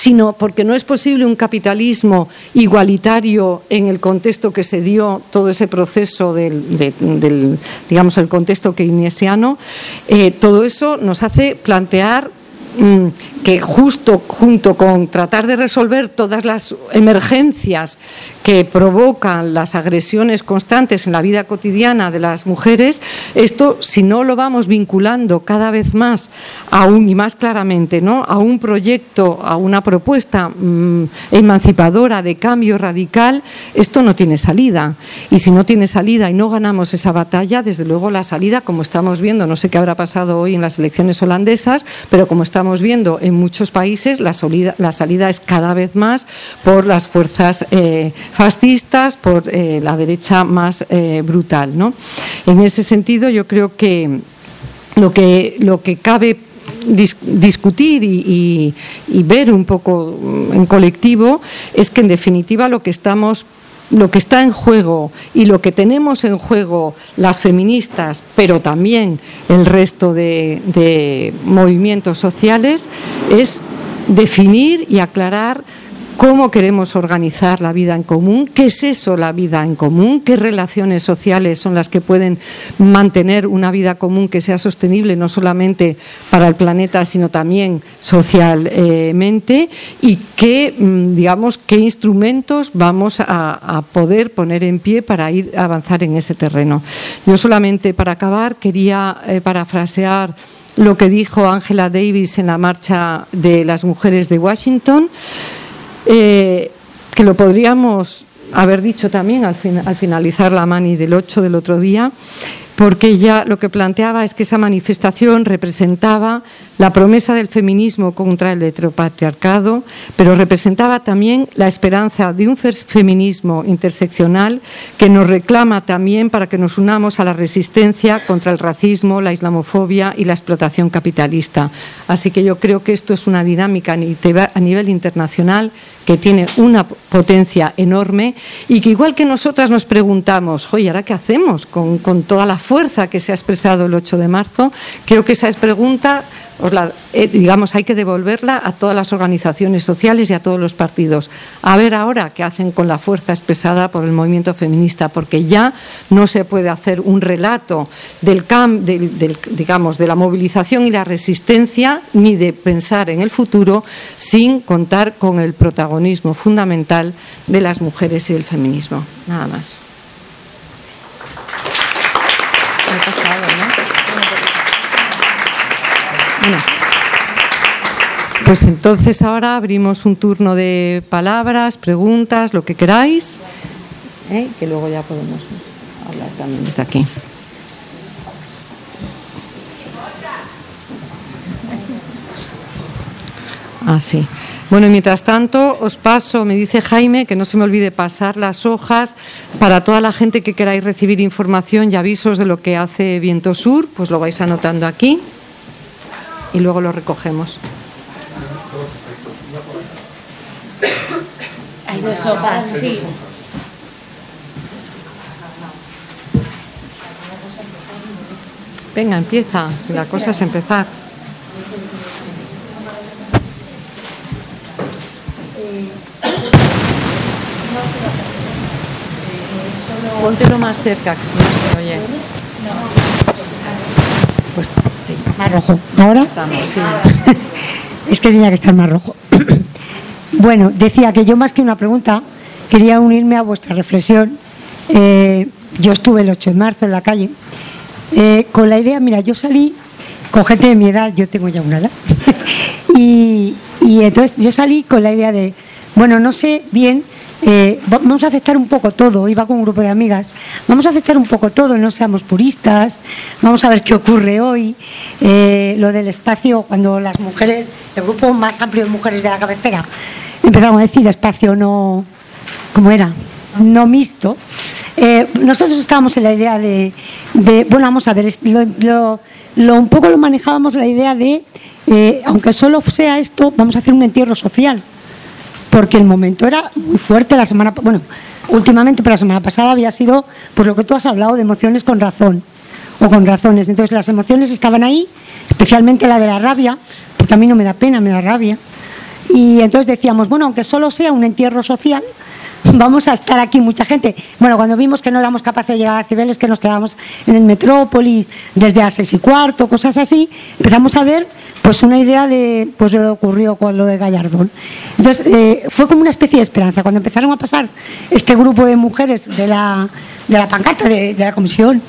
sino porque no es posible un capitalismo igualitario en el contexto que se dio todo ese proceso del, digamos, el contexto keynesiano, eh, todo eso nos hace plantear mm, que justo junto con tratar de resolver todas las emergencias que provocan las agresiones constantes en la vida cotidiana de las mujeres, esto si no lo vamos vinculando cada vez más aún y más claramente ¿no? a un proyecto, a una propuesta mm, emancipadora de cambio radical, esto no tiene salida. Y si no tiene salida y no ganamos esa batalla, desde luego la salida, como estamos viendo, no sé qué habrá pasado hoy en las elecciones holandesas, pero como estamos viendo en muchos países, la salida, es cada vez más por las fuerzas eh, fascistas, por eh, la derecha más eh, brutal. ¿no? En ese sentido, yo creo que lo que, lo que cabe discutir y, ver un poco en colectivo es que en definitiva lo que estamos lo que está en juego y lo que tenemos en juego las feministas, pero también el resto de movimientos sociales, es definir y aclarar cómo queremos organizar la vida en común, qué es eso la vida en común, qué relaciones sociales son las que pueden mantener una vida común que sea sostenible no solamente para el planeta, sino también socialmente y qué, mm, digamos, qué instrumentos vamos a, poder poner en pie para ir a avanzar en ese terreno. Yo solamente para acabar quería eh, parafrasear lo que dijo Angela Davis en la marcha de las mujeres de Washington. Eh, que lo podríamos haber dicho también al, al, finalizar la mani del 8 del otro día, porque ella lo que planteaba es que esa manifestación representaba la promesa del feminismo contra el heteropatriarcado, pero representaba también la esperanza de un feminismo interseccional que nos reclama también para que nos unamos a la resistencia contra el racismo, la islamofobia y la explotación capitalista. Así que yo creo que esto es una dinámica a nivel internacional que tiene una potencia enorme y que igual que nosotras nos preguntamos, oye, ¿ahora qué hacemos con, con toda la fuerza que se ha expresado el 8 de marzo? Creo que esa pregunta eh, digamos, hay que devolverla a todas las organizaciones sociales y a todos los partidos. A ver ahora qué hacen con la fuerza expresada por el movimiento feminista, porque ya no se puede hacer un relato del, digamos, de la movilización y la resistencia, ni de pensar en el futuro sin contar con el protagonismo fundamental de las mujeres y del feminismo. Nada más. Pues entonces ahora abrimos un turno de palabras, preguntas, lo que queráis, ¿eh? que luego ya podemos hablar también desde aquí. Ah, sí. Bueno, mientras tanto, os paso, me dice Jaime, que no se me olvide pasar las hojas para toda la gente que queráis recibir información y avisos de lo que hace Viento Sur, pues lo vais anotando aquí y luego lo recogemos. Hay dos hojas, sí. Venga, empieza, si la cosa es empezar. Póntelo más cerca, que si no se oye. Pues más rojo. ¿Ahora? [LAUGHS] es que tenía que estar más rojo. [CLEARS THROAT] bueno, decía que yo más que una pregunta quería unirme a vuestra reflexión. Eh, yo estuve el 8 de marzo en la calle eh, con la idea, mira, yo salí con gente de mi edad, yo tengo ya una edad, [LAUGHS] y, y entonces yo salí con la idea de, bueno, no sé bien eh, vamos a aceptar un poco todo, iba con un grupo de amigas, vamos a aceptar un poco todo, no seamos puristas, vamos a ver qué ocurre hoy, eh, lo del espacio, cuando las mujeres, el grupo más amplio de mujeres de la cabecera, empezaron a decir espacio no, ¿cómo era? No mixto. Eh, nosotros estábamos en la idea de, bueno, vamos a ver, lo, un poco lo manejábamos la idea de, aunque solo sea esto, vamos a hacer un entierro social porque el momento era muy fuerte la semana, bueno, últimamente, pero la semana pasada había sido, por lo que tú has hablado, de emociones con razón o con razones. Entonces las emociones estaban ahí, especialmente la de la rabia, porque a mí no me da pena, me da rabia. Y entonces decíamos, bueno, aunque solo sea un entierro social, vamos a estar aquí mucha gente. Bueno, cuando vimos que no éramos capaces de llegar a Cibeles, que nos quedábamos en el Metrópolis desde las seis y cuarto, cosas así, empezamos a ver pues una idea de, pues le ocurrió con lo de Gallardón. Entonces, eh, fue como una especie de esperanza. Cuando empezaron a pasar este grupo de mujeres de la, de la pancarta de, la comisión,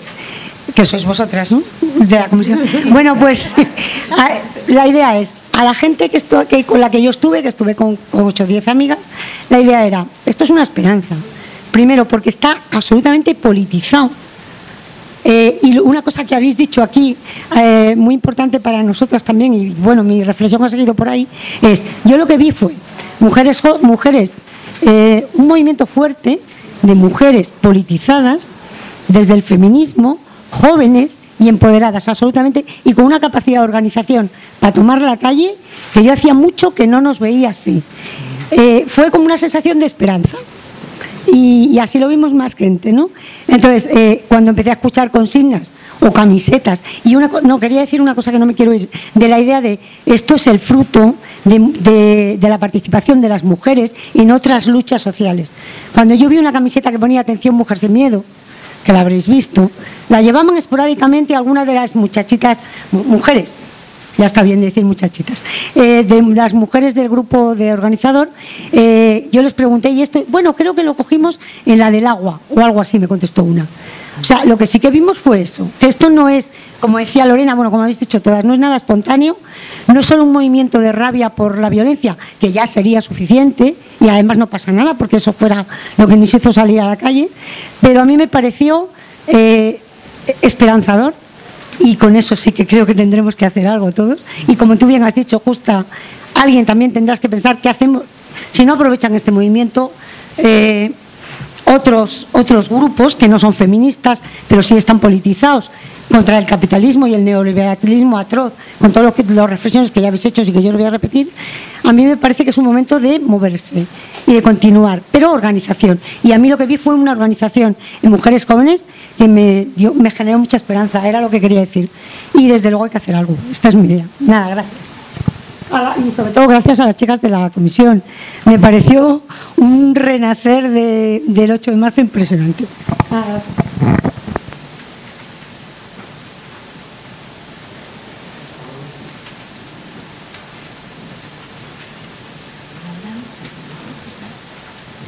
que sois vosotras, ¿no? De la comisión. Bueno, pues [LAUGHS] la idea es, a la gente que, que con la que yo estuve, que estuve con, con 8 o 10 amigas, la idea era, esto es una esperanza. Primero, porque está absolutamente politizado eh, y una cosa que habéis dicho aquí, eh, muy importante para nosotras también, y bueno, mi reflexión ha seguido por ahí, es, yo lo que vi fue mujeres, mujeres eh, un movimiento fuerte de mujeres politizadas desde el feminismo, jóvenes y empoderadas absolutamente y con una capacidad de organización para tomar la calle que yo hacía mucho que no nos veía así. fue como una sensación de esperanza y, así lo vimos más gente, ¿no? Entonces, eh, cuando empecé a escuchar consignas o camisetas, y una, no, quería decir una cosa que no me quiero ir, de la idea de esto es el fruto de, de, la participación de las mujeres en otras luchas sociales. Cuando yo vi una camiseta que ponía atención Mujer sin Miedo, que la habréis visto, la llevaban esporádicamente algunas de las muchachitas, mujeres ya está bien decir muchachitas, eh, de las mujeres del grupo de organizador, eh, yo les pregunté, y esto, bueno, creo que lo cogimos en la del agua, o algo así, me contestó una. O sea, lo que sí que vimos fue eso, que esto no es, como decía Lorena, bueno, como habéis dicho todas, no es nada espontáneo, no es solo un movimiento de rabia por la violencia, que ya sería suficiente, y además no pasa nada, porque eso fuera lo que nos hizo salir a la calle, pero a mí me pareció eh, esperanzador y con eso sí que creo que tendremos que hacer algo todos. Y como tú bien has dicho, Justa, alguien también tendrás que pensar qué hacemos si no aprovechan este movimiento. Eh, otros, otros grupos que no son feministas, pero sí están politizados contra el capitalismo y el neoliberalismo atroz, con todas las reflexiones que ya habéis hecho y que yo lo voy a repetir, a mí me parece que es un momento de moverse y de continuar, pero organización. Y a mí lo que vi fue una organización en mujeres jóvenes que me, me generó mucha esperanza, era lo que quería decir. Y desde luego hay que hacer algo. Esta es mi idea. Nada, gracias. Y sobre todo gracias a las chicas de la comisión. Me pareció un renacer del 8 de marzo impresionante.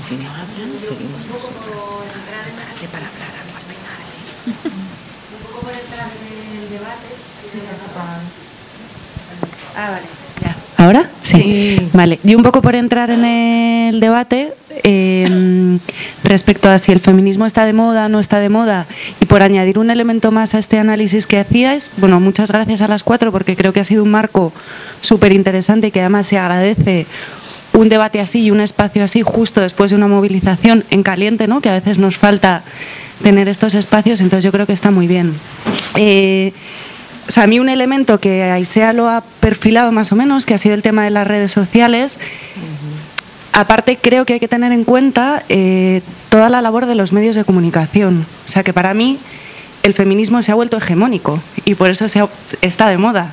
Si no hablan, seguimos nosotros. Prepárate para hablar algo al final. ¿eh? Un poco por entrar en el debate. Sí, Ah, vale. Ya. ¿Ahora? Sí. Vale. Y un poco por entrar en el debate eh, respecto a si el feminismo está de moda o no está de moda y por añadir un elemento más a este análisis que hacíais, bueno, muchas gracias a las cuatro porque creo que ha sido un marco súper interesante y que además se agradece un debate así y un espacio así justo después de una movilización en caliente, ¿no? que a veces nos falta tener estos espacios, entonces yo creo que está muy bien. Eh, o sea, a mí un elemento que Aisea lo ha perfilado más o menos, que ha sido el tema de las redes sociales, aparte creo que hay que tener en cuenta eh, toda la labor de los medios de comunicación. O sea, que para mí el feminismo se ha vuelto hegemónico y por eso se está de moda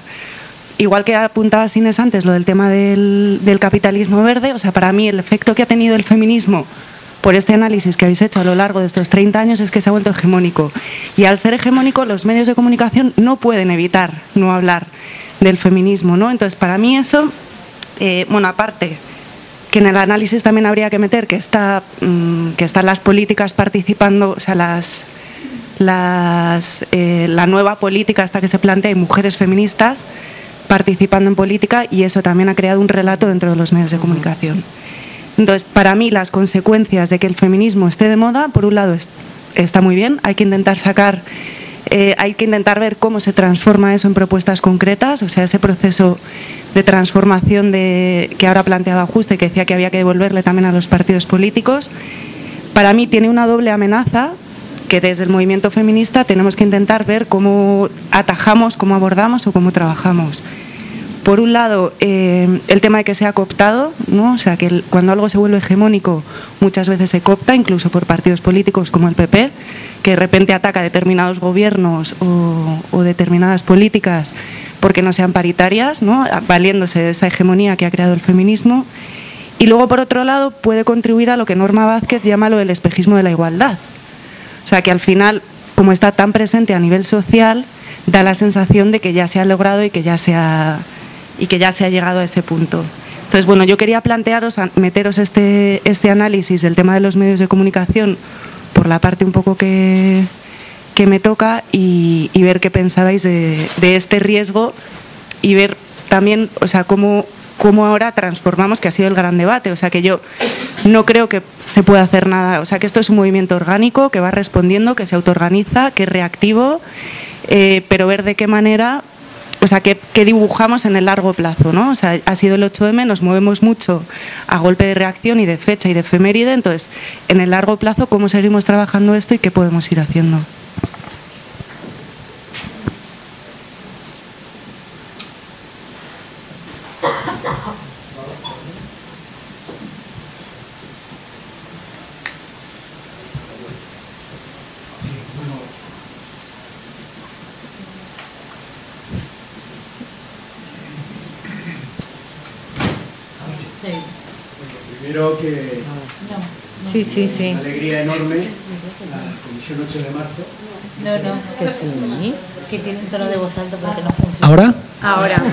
igual que apuntaba Sines antes lo del tema del, capitalismo verde, o sea, para mí el efecto que ha tenido el feminismo por este análisis que habéis hecho a lo largo de estos 30 años es que se ha vuelto hegemónico. Y al ser hegemónico, los medios de comunicación no pueden evitar no hablar del feminismo, ¿no? Entonces, para mí eso, eh, bueno, aparte que en el análisis también habría que meter que, está, mm, que están las políticas participando, o sea, las, eh, la nueva política hasta que se plantea y mujeres feministas, participando en política y eso también ha creado un relato dentro de los medios de comunicación. Entonces, para mí las consecuencias de que el feminismo esté de moda, por un lado está muy bien, hay que intentar sacar, eh, hay que intentar ver cómo se transforma eso en propuestas concretas, o sea, ese proceso de transformación de, que ahora planteaba Ajuste, que decía que había que devolverle también a los partidos políticos, para mí tiene una doble amenaza que desde el movimiento feminista tenemos que intentar ver cómo atajamos, cómo abordamos o cómo trabajamos por un lado, eh, el tema de que se ha cooptado, ¿no? o sea, que cuando algo se vuelve hegemónico muchas veces se coopta, incluso por partidos políticos como el PP, que de repente ataca determinados gobiernos o, determinadas políticas porque no sean paritarias, ¿no? valiéndose de esa hegemonía que ha creado el feminismo. Y luego, por otro lado, puede contribuir a lo que Norma Vázquez llama lo del espejismo de la igualdad. O sea, que al final, como está tan presente a nivel social, da la sensación de que ya se ha logrado y que ya se ha y que ya se ha llegado a ese punto. Entonces, bueno, yo quería plantearos, meteros este, este análisis del tema de los medios de comunicación por la parte un poco que, que me toca y, ver qué pensabais de, de, este riesgo y ver también, o sea, cómo, cómo ahora transformamos, que ha sido el gran debate. O sea, que yo no creo que se pueda hacer nada. O sea, que esto es un movimiento orgánico que va respondiendo, que se autoorganiza, que es reactivo, eh, pero ver de qué manera o sea, ¿qué, dibujamos en el largo plazo, ¿no? O sea, ha sido el 8M, nos movemos mucho a golpe de reacción y de fecha y de efeméride, entonces, en el largo plazo, ¿cómo seguimos trabajando esto y qué podemos ir haciendo? Sí, sí, sí. Una alegría enorme la Comisión 8 de marzo. No, no, que sí. Que tiene un tono de voz alto para que no funcione. ¿Ahora? Ahora.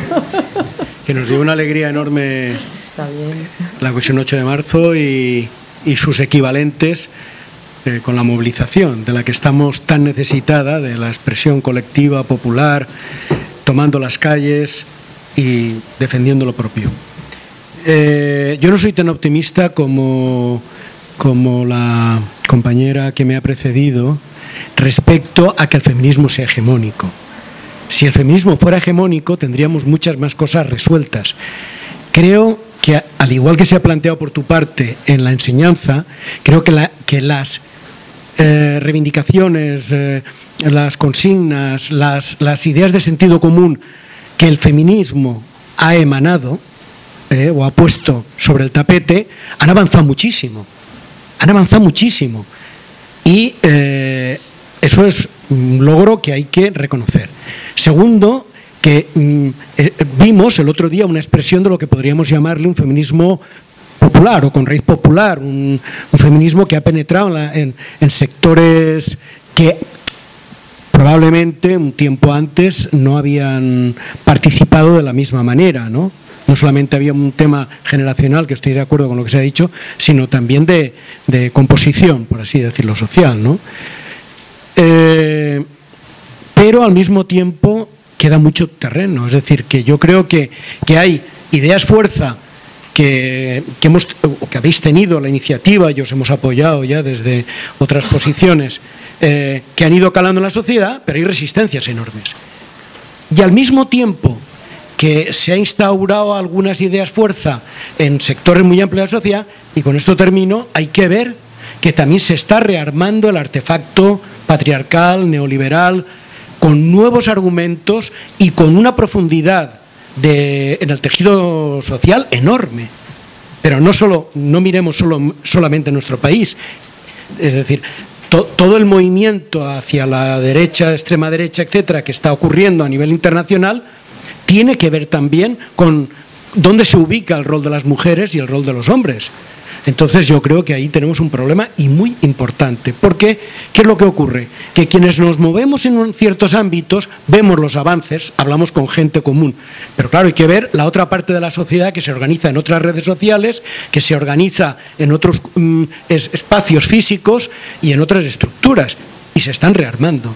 [LAUGHS] que nos dio una alegría enorme Está bien. la Comisión 8 de marzo y, y sus equivalentes eh, con la movilización, de la que estamos tan necesitada, de la expresión colectiva, popular, tomando las calles y defendiendo lo propio. Eh, yo no soy tan optimista como como la compañera que me ha precedido respecto a que el feminismo sea hegemónico. Si el feminismo fuera hegemónico tendríamos muchas más cosas resueltas. Creo que, al igual que se ha planteado por tu parte en la enseñanza, creo que, las eh, reivindicaciones, eh, las consignas, las, ideas de sentido común que el feminismo ha emanado eh, o ha puesto sobre el tapete han avanzado muchísimo han avanzado muchísimo. Y eh, eso es un logro que hay que reconocer. Segundo, que mm, eh, vimos el otro día una expresión de lo que podríamos llamarle un feminismo popular o con raíz popular, un, feminismo que ha penetrado en, en, sectores que probablemente un tiempo antes no habían participado de la misma manera, ¿no? No solamente había un tema generacional, que estoy de acuerdo con lo que se ha dicho, sino también de, composición, por así decirlo, social. ¿no? Eh, pero al mismo tiempo queda mucho terreno, es decir, que yo creo que, hay ideas fuerza que, que habéis tenido la iniciativa y os hemos apoyado ya desde otras posiciones, eh, que han ido calando en la sociedad, pero hay resistencias enormes. Y al mismo tiempo que se ha instaurado algunas ideas fuerza en sectores muy amplios de la sociedad, y con esto termino, hay que ver que también se está rearmando el artefacto patriarcal, neoliberal, con nuevos argumentos y con una profundidad en el tejido social enorme. Pero no, solo, no miremos solo, solamente nuestro país, es decir, todo el movimiento hacia la derecha, extrema derecha, etcétera, que está ocurriendo a nivel internacional, tiene que ver también con dónde se ubica el rol de las mujeres y el rol de los hombres. Entonces yo creo que ahí tenemos un problema y muy importante. Porque, ¿qué es lo que ocurre? Que quienes nos movemos en ciertos ámbitos vemos los avances, hablamos con gente común. Pero claro, hay que ver la otra parte de la sociedad que se organiza en otras redes sociales, que se organiza en otros mm, espacios físicos y en otras estructuras. Y se están rearmando.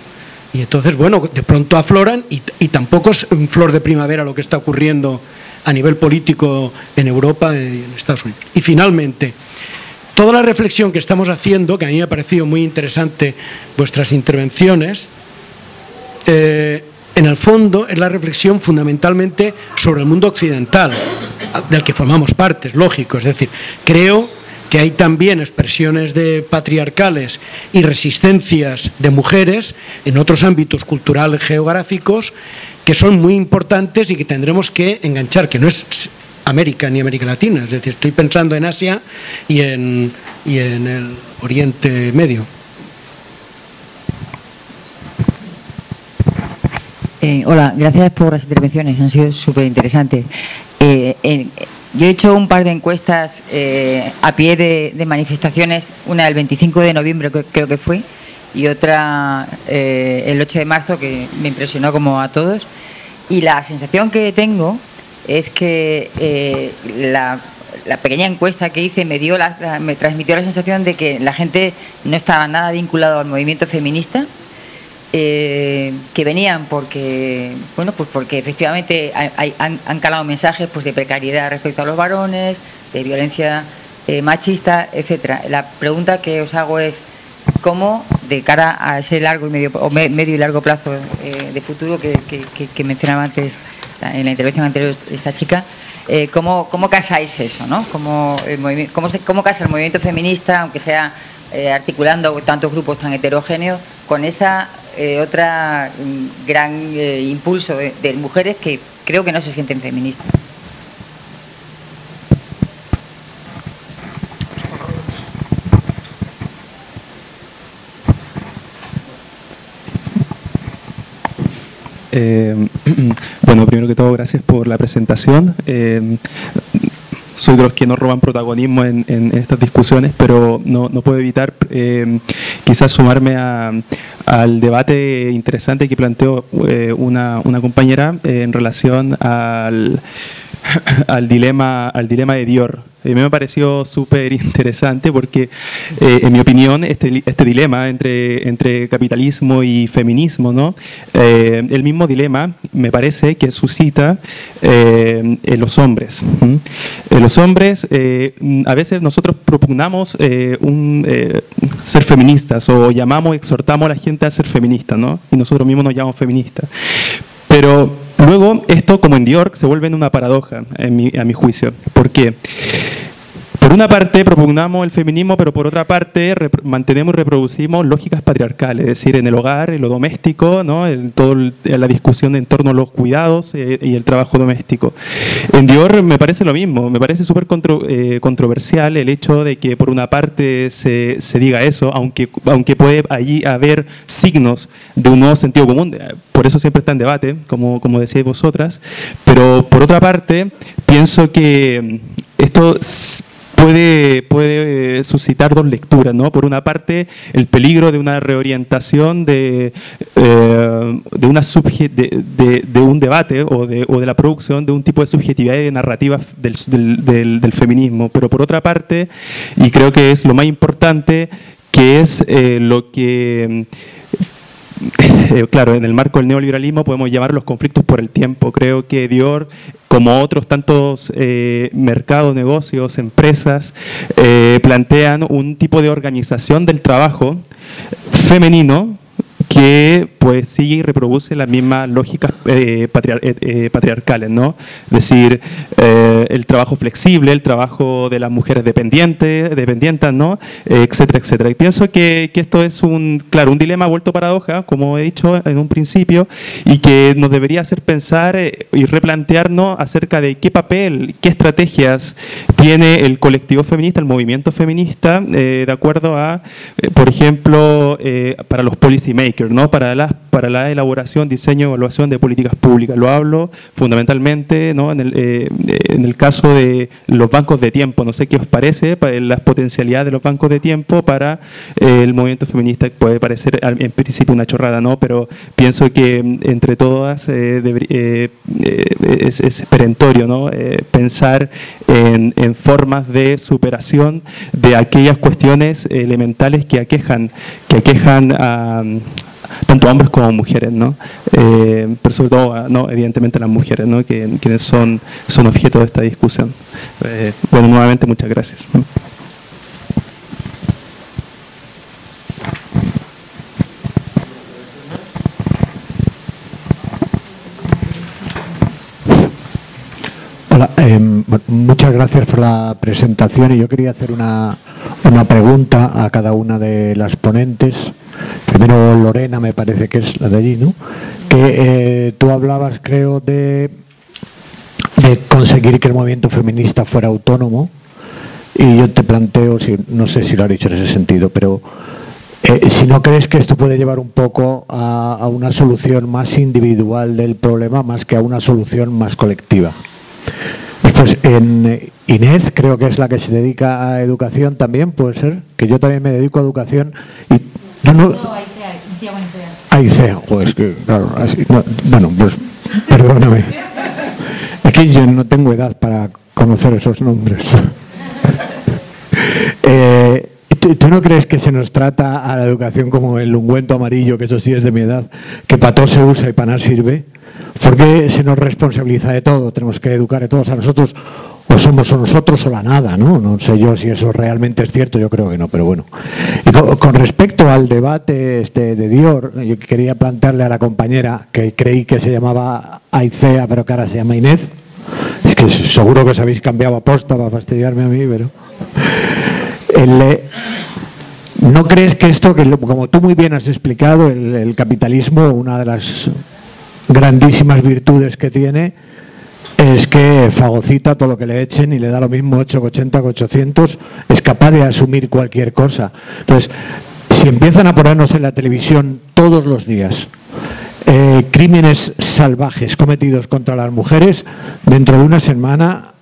Y entonces, bueno, de pronto afloran y, tampoco es flor de primavera lo que está ocurriendo a nivel político en Europa y en Estados Unidos. Y finalmente, toda la reflexión que estamos haciendo, que a mí me ha parecido muy interesante vuestras intervenciones, eh, en el fondo es la reflexión fundamentalmente sobre el mundo occidental, del que formamos parte, es lógico. Es decir, creo que hay también expresiones de patriarcales y resistencias de mujeres en otros ámbitos culturales geográficos que son muy importantes y que tendremos que enganchar, que no es América ni América Latina, es decir, estoy pensando en Asia y en, en el Oriente Medio. Eh, hola, gracias por las intervenciones, han sido súper interesantes. Eh, yo he hecho un par de encuestas eh, a pie de, manifestaciones, una el 25 de noviembre creo que fue y otra eh, el 8 de marzo que me impresionó como a todos. Y la sensación que tengo es que eh, la, pequeña encuesta que hice me, dio me transmitió la sensación de que la gente no estaba nada vinculado al movimiento feminista, eh, que venían porque bueno pues porque efectivamente han, calado mensajes pues de precariedad respecto a los varones de violencia eh, machista etcétera la pregunta que os hago es cómo de cara a ese largo y medio o medio y largo plazo de futuro que, que mencionaba antes en la intervención anterior esta chica, eh, ¿cómo, ¿cómo, casáis eso? ¿no? ¿Cómo, cómo, ¿Cómo casa el movimiento feminista, aunque sea eh, articulando tantos grupos tan heterogéneos, con esa eh, otra mm, gran impulso de mujeres que creo que no se sienten feministas? Eh, [CLEARS THROAT] bueno, primero que todo, gracias por la presentación. Eh, soy de los que no roban protagonismo en, estas discusiones, pero no, puedo evitar eh, quizás sumarme al debate interesante que planteó una, una, compañera en relación al, [LAUGHS] al, dilema, al dilema de Dior. A mí me pareció súper interesante porque, eh, en mi opinión, este, este dilema entre, entre capitalismo y feminismo, ¿no? Eh, el mismo dilema me parece que suscita eh, en los hombres. En los hombres, a veces nosotros propugnamos un, ser feministas o llamamos, exhortamos a la gente a ser feminista, ¿no? y nosotros mismos nos llamamos feministas. Pero luego esto, como en Dior, se vuelve en una paradoja, a mi juicio. ¿Por qué? Por una parte propugnamos el feminismo, pero por otra parte mantenemos y reproducimos lógicas patriarcales, es decir, en el hogar, en lo doméstico, ¿no? en toda la discusión en torno a los cuidados eh, y el trabajo doméstico. En Dior me parece lo mismo, me parece súper eh, controversial el hecho de que por una parte se, diga eso, aunque, aunque puede allí haber signos de un nuevo sentido común, por eso siempre está en debate, como, como decíais vosotras, pero por otra parte pienso que esto puede, puede suscitar dos lecturas. ¿no? Por una parte, el peligro de una reorientación de, eh, de, una de, de, un debate o de, o de la producción de un tipo de subjetividad y de narrativa del, del, del, feminismo. Pero por otra parte, y creo que es lo más importante, que es eh, lo que [LAUGHS] eh, claro, en el marco del neoliberalismo podemos llamar los conflictos por el tiempo. Creo que Dior, como otros tantos eh, mercados, negocios, empresas, eh, plantean un tipo de organización del trabajo femenino que pues sigue y reproduce las mismas lógicas eh, eh, eh, patriarcales, ¿no? Es decir, el trabajo flexible, el trabajo de las mujeres dependientes, ¿no? etcétera, etcétera. Y pienso que, esto es un, claro, un dilema vuelto paradoja, como he dicho en un principio, y que nos debería hacer pensar y replantearnos acerca de qué papel, qué estrategias tiene el colectivo feminista, el movimiento feminista, de acuerdo a, por ejemplo, para los ¿no? Para las para la elaboración, diseño, evaluación de políticas públicas. Lo hablo fundamentalmente ¿no? en, el, eh, en el caso de los bancos de tiempo. No sé qué os parece, las potencialidades de los bancos de tiempo para eh, el movimiento feminista. Puede parecer en principio una chorrada, ¿no? pero pienso que mm, entre todas eh, es, es, perentorio ¿no? pensar en, en formas de superación de aquellas cuestiones elementales que aquejan, que aquejan a, tanto hombres como mujeres, ¿no? Eh, pero sobre todo, no, evidentemente las mujeres, ¿no? Que, quienes son, son objeto de esta discusión. Eh, bueno, nuevamente muchas gracias. Hola, eh, muchas gracias por la presentación y yo quería hacer una, una pregunta a cada una de las ponentes primero Lorena me parece que es la de allí, ¿no? Que eh, tú hablabas, creo, de, conseguir que el movimiento feminista fuera autónomo y yo te planteo, si, no sé si lo has dicho en ese sentido, pero eh, si no crees que esto puede llevar un poco a, una solución más individual del problema más que a una solución más colectiva. Después, en eh, Inés, creo que es la que se dedica a educación también, puede ser, que yo también me dedico a educación y no, no, Aicea, joder, es que, claro, así, bueno, pues, perdóname. Es que yo no tengo edad para conocer esos nombres. [LAUGHS] Eh, ¿tú, tú no crees que se nos trata a la educación como el ungüento amarillo, que eso sí es de mi edad, que para todo se usa y para nada sirve? Porque se nos responsabiliza de todo, tenemos que educar a todos a nosotros, o somos o nosotros o la nada, ¿no? No sé yo si eso realmente es cierto, yo creo que no, pero bueno. Con, respecto al debate este de Dior, yo quería plantearle a la compañera, que creí que se llamaba Aicea, pero que ahora se llama Inés, es que seguro que os habéis cambiado aposta para fastidiarme a mí, pero... ¿No crees que esto, que como tú muy bien has explicado, el capitalismo, una de las grandísimas virtudes que tiene es que fagocita todo lo que le echen y le da lo mismo 8 que 80 que 800, es capaz de asumir cualquier cosa. Entonces, si empiezan a ponernos en la televisión todos los días eh, crímenes salvajes cometidos contra las mujeres, dentro de una semana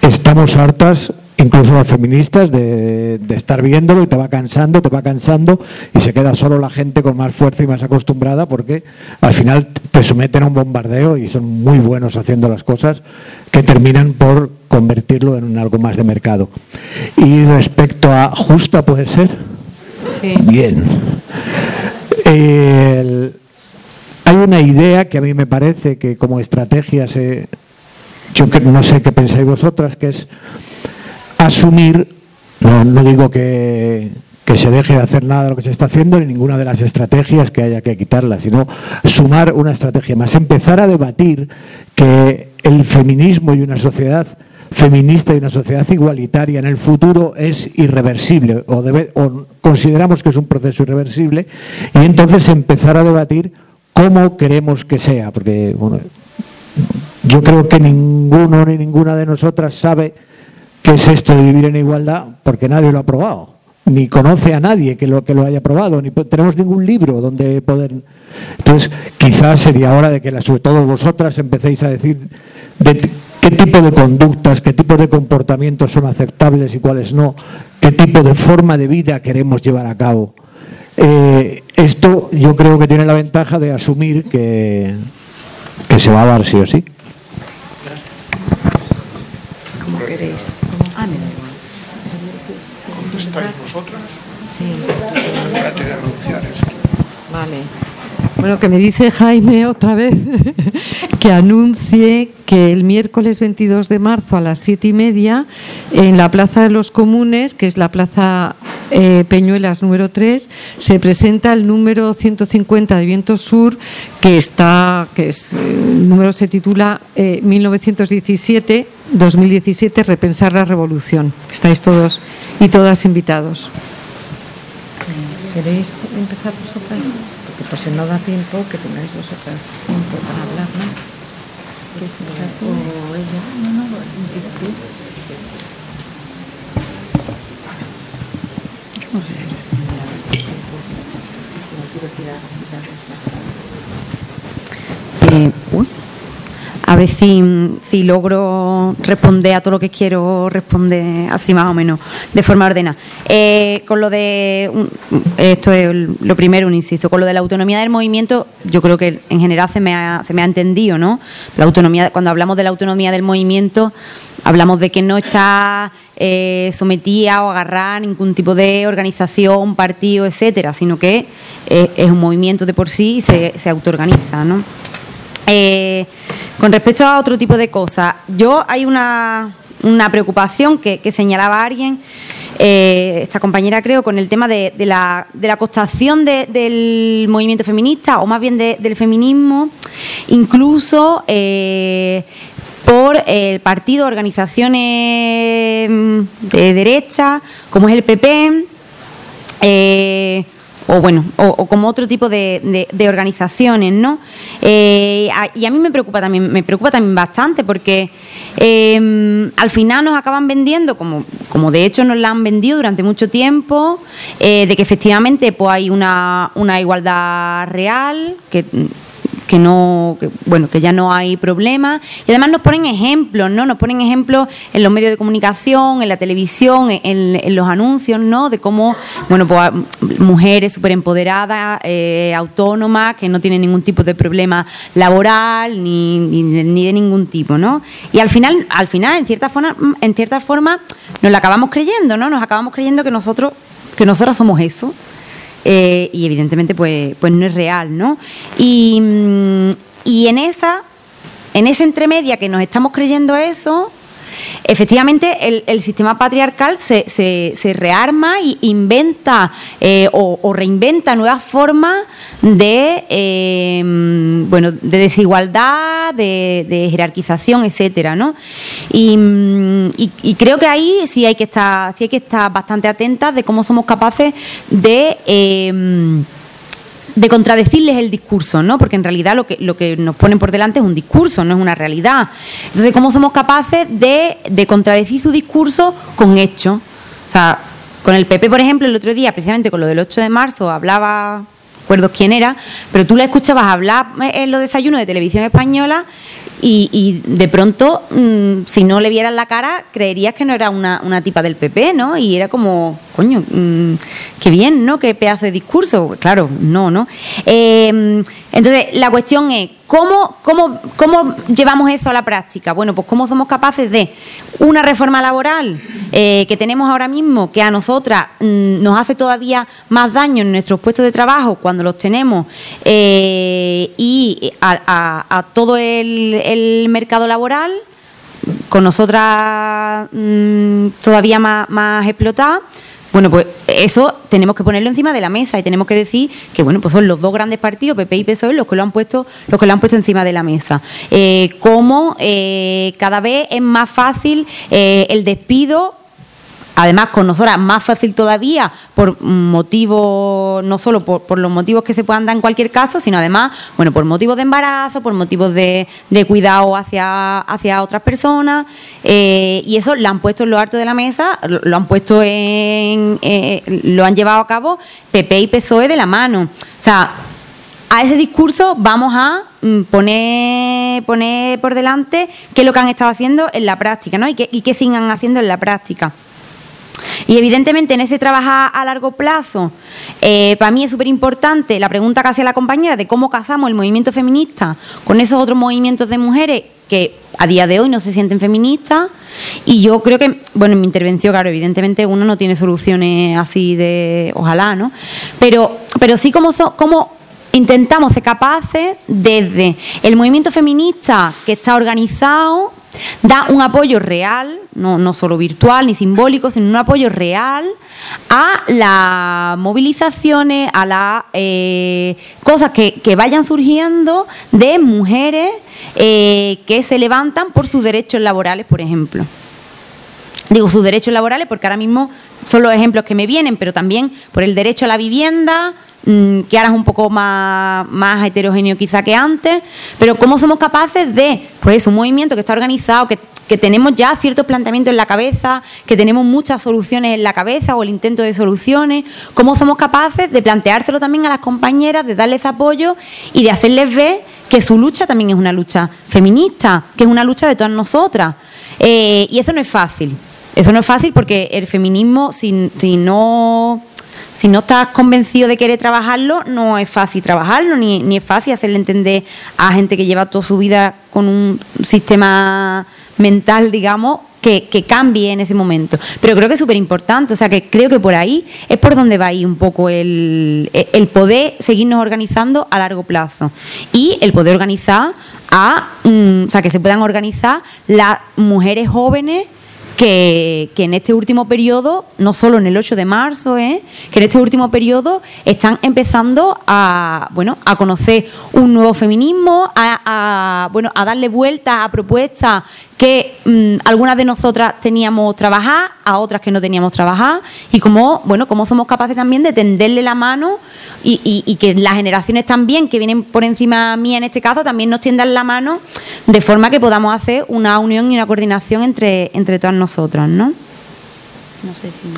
estamos hartas, incluso las feministas, de, de estar viéndolo y te va cansando, te va cansando y se queda solo la gente con más fuerza y más acostumbrada porque al final te someten a un bombardeo y son muy buenos haciendo las cosas que terminan por convertirlo en algo más de mercado. Y respecto a justa puede ser. Bien. El- hay una idea que a mí me parece que como estrategia se, yo no sé qué pensáis vosotras, que es asumir, no, digo que, que se deje de hacer nada de lo que se está haciendo, ni ninguna de las estrategias que haya que quitarlas, sino sumar una estrategia más, empezar a debatir que el feminismo y una sociedad feminista y una sociedad igualitaria en el futuro es irreversible o, o consideramos que es un proceso irreversible y entonces empezar a debatir cómo queremos que sea, porque bueno, yo creo que ninguno ni ninguna de nosotras sabe qué es esto de vivir en igualdad porque nadie lo ha probado, ni conoce a nadie que lo, que lo haya probado, ni tenemos ningún libro donde poder... Entonces, quizás sería hora de que, sobre todo vosotras, empecéis a decir qué tipo de conductas, qué tipo de comportamientos son aceptables y cuáles no, qué tipo de forma de vida queremos llevar a cabo. Eh, esto yo creo que tiene la ventaja de asumir que, que se va a dar sí o sí. Como queréis. Ah, me da igual. ¿Cómo estáis vosotras? Sí. De esto. Vale. Bueno, que me dice Jaime otra vez [LAUGHS] que anuncie que el miércoles 22 de marzo a las siete y media en la Plaza de los Comunes, que es la Plaza eh, Peñuelas número 3, se presenta el número 150 de Viento Sur, que está, que es, eh, el número se titula eh, 1917-2017 Repensar la Revolución. Estáis todos y todas invitados. ¿Queréis empezar vosotras? Porque pues si no da tiempo, que tengáis vosotras tiempo para hablar más. O ella. No, no, tú. Eh, uy. A ver si, si logro responder a todo lo que quiero responder así más o menos, de forma ordenada. Eh, con lo de, esto es lo primero, un inciso, con lo de la autonomía del movimiento, yo creo que en general se me ha, se me ha entendido, ¿no? La autonomía, cuando hablamos de la autonomía del movimiento, hablamos de que no está eh, sometida o agarrada ningún tipo de organización, partido, etcétera, sino que eh, es un movimiento de por sí y se, se autoorganiza, ¿no? Eh, con respecto a otro tipo de cosas, yo hay una, una preocupación que, que señalaba alguien, eh, esta compañera creo, con el tema de, la, de la costación de- del movimiento feminista, o más bien de- del feminismo, incluso eh, por el partido, organizaciones mm, de derecha, como es el PP, o bueno, o, como otro tipo de, organizaciones, ¿no? Eh, y a mí me preocupa también, me preocupa también bastante porque eh, al final nos acaban vendiendo, como, como de hecho nos la han vendido durante mucho tiempo, eh, de que efectivamente pues hay una, una igualdad real, que que no, bueno, que ya no hay problema. Y además nos ponen ejemplos, ¿no? Nos ponen ejemplos en los medios de comunicación, en la televisión, en, los anuncios, ¿no? De cómo, bueno, pues mujeres súper empoderadas, eh, autónomas, que no tienen ningún tipo de problema laboral ni, ni, ni, de ningún tipo, ¿no? Y al final, al final, en cierta forma, en cierta forma, nos la acabamos creyendo, ¿no? Nos acabamos creyendo que nosotros, que nosotras somos eso. Eh, y evidentemente pues, pues no es real, ¿no? Y, mm, y en esa, en esa entremedia que nos estamos creyendo eso, efectivamente el, sistema patriarcal se, se, rearma e inventa eh, o, reinventa nuevas formas de eh, bueno de desigualdad, de, jerarquización, etcétera, ¿no? Y, creo que ahí sí hay que estar, sí hay que estar bastante atentas de cómo somos capaces de eh, de contradecirles el discurso, ¿no? Porque en realidad lo que, lo que nos ponen por delante es un discurso, no es una realidad. Entonces, ¿cómo somos capaces de, de contradecir su discurso con hechos? O sea, con el PP, por ejemplo, el otro día, precisamente con lo del 8 de marzo, hablaba, recuerdo quién era, pero tú la escuchabas hablar en los desayunos de televisión española y, y, de pronto, mmm, si no le vieras la cara, creerías que no era una, una tipa del PP, ¿no? Y era como, coño, mmm, qué bien, ¿no? Qué pedazo de discurso. Claro, no, ¿no? Eh, entonces, la cuestión es, ¿cómo, cómo, ¿cómo llevamos eso a la práctica? Bueno, pues cómo somos capaces de una reforma laboral eh, que tenemos ahora mismo, que a nosotras mmm, nos hace todavía más daño en nuestros puestos de trabajo cuando los tenemos, eh, y a, a, todo el, mercado laboral, con nosotras mmm, todavía más, más explotadas. Bueno, pues eso tenemos que ponerlo encima de la mesa y tenemos que decir que bueno, pues son los dos grandes partidos, PP y PSOE, los que lo han puesto, los que lo han puesto encima de la mesa. Eh, cómo eh, cada vez es más fácil eh, el despido además con nosotras más fácil todavía por motivos, no solo por, por, los motivos que se puedan dar en cualquier caso, sino además, bueno, por motivos de embarazo, por motivos de, de cuidado hacia, hacia otras personas, eh, y eso lo han puesto en lo alto de la mesa, lo, han puesto en, eh, lo han llevado a cabo PP y PSOE de la mano. O sea, a ese discurso vamos a mm, poner, poner por delante qué es lo que han estado haciendo en la práctica, ¿no? Y qué, y sigan haciendo en la práctica. Y evidentemente en ese trabajar a largo plazo, eh, para mí es súper importante la pregunta que hacía la compañera de cómo casamos el movimiento feminista con esos otros movimientos de mujeres que a día de hoy no se sienten feministas. Y yo creo que, bueno, en mi intervención, claro, evidentemente uno no tiene soluciones así de, ojalá, ¿no? Pero, pero sí como, so, como intentamos ser capaces desde el movimiento feminista que está organizado da un apoyo real, no, no, solo virtual ni simbólico, sino un apoyo real a las movilizaciones, a las eh, cosas que, que, vayan surgiendo de mujeres eh, que se levantan por sus derechos laborales, por ejemplo. Digo sus derechos laborales porque ahora mismo son los ejemplos que me vienen, pero también por el derecho a la vivienda, que ahora es un poco más, más heterogéneo quizá que antes, pero cómo somos capaces de, pues un movimiento que está organizado, que, que, tenemos ya ciertos planteamientos en la cabeza, que tenemos muchas soluciones en la cabeza o el intento de soluciones, cómo somos capaces de planteárselo también a las compañeras, de darles apoyo y de hacerles ver que su lucha también es una lucha feminista, que es una lucha de todas nosotras. Eh, y eso no es fácil. Eso no es fácil porque el feminismo, si, si, no, si no estás convencido de querer trabajarlo, no es fácil trabajarlo, ni, ni es fácil hacerle entender a gente que lleva toda su vida con un sistema mental, digamos, que, que, cambie en ese momento. Pero creo que es súper importante, o sea, que creo que por ahí es por donde va ahí un poco el, el poder seguirnos organizando a largo plazo y el poder organizar a, um, o sea, que se puedan organizar las mujeres jóvenes que, que, en este último periodo, no solo en el 8 de marzo, ¿eh? que en este último periodo están empezando a, bueno, a conocer un nuevo feminismo, a, a bueno, a darle vuelta a propuestas que mmm, algunas de nosotras teníamos trabajar, a otras que no teníamos trabajar, y cómo, bueno, cómo somos capaces también de tenderle la mano y, y, y, que las generaciones también, que vienen por encima mía en este caso, también nos tiendan la mano de forma que podamos hacer una unión y una coordinación entre, entre todas nosotras, ¿no? No sé si...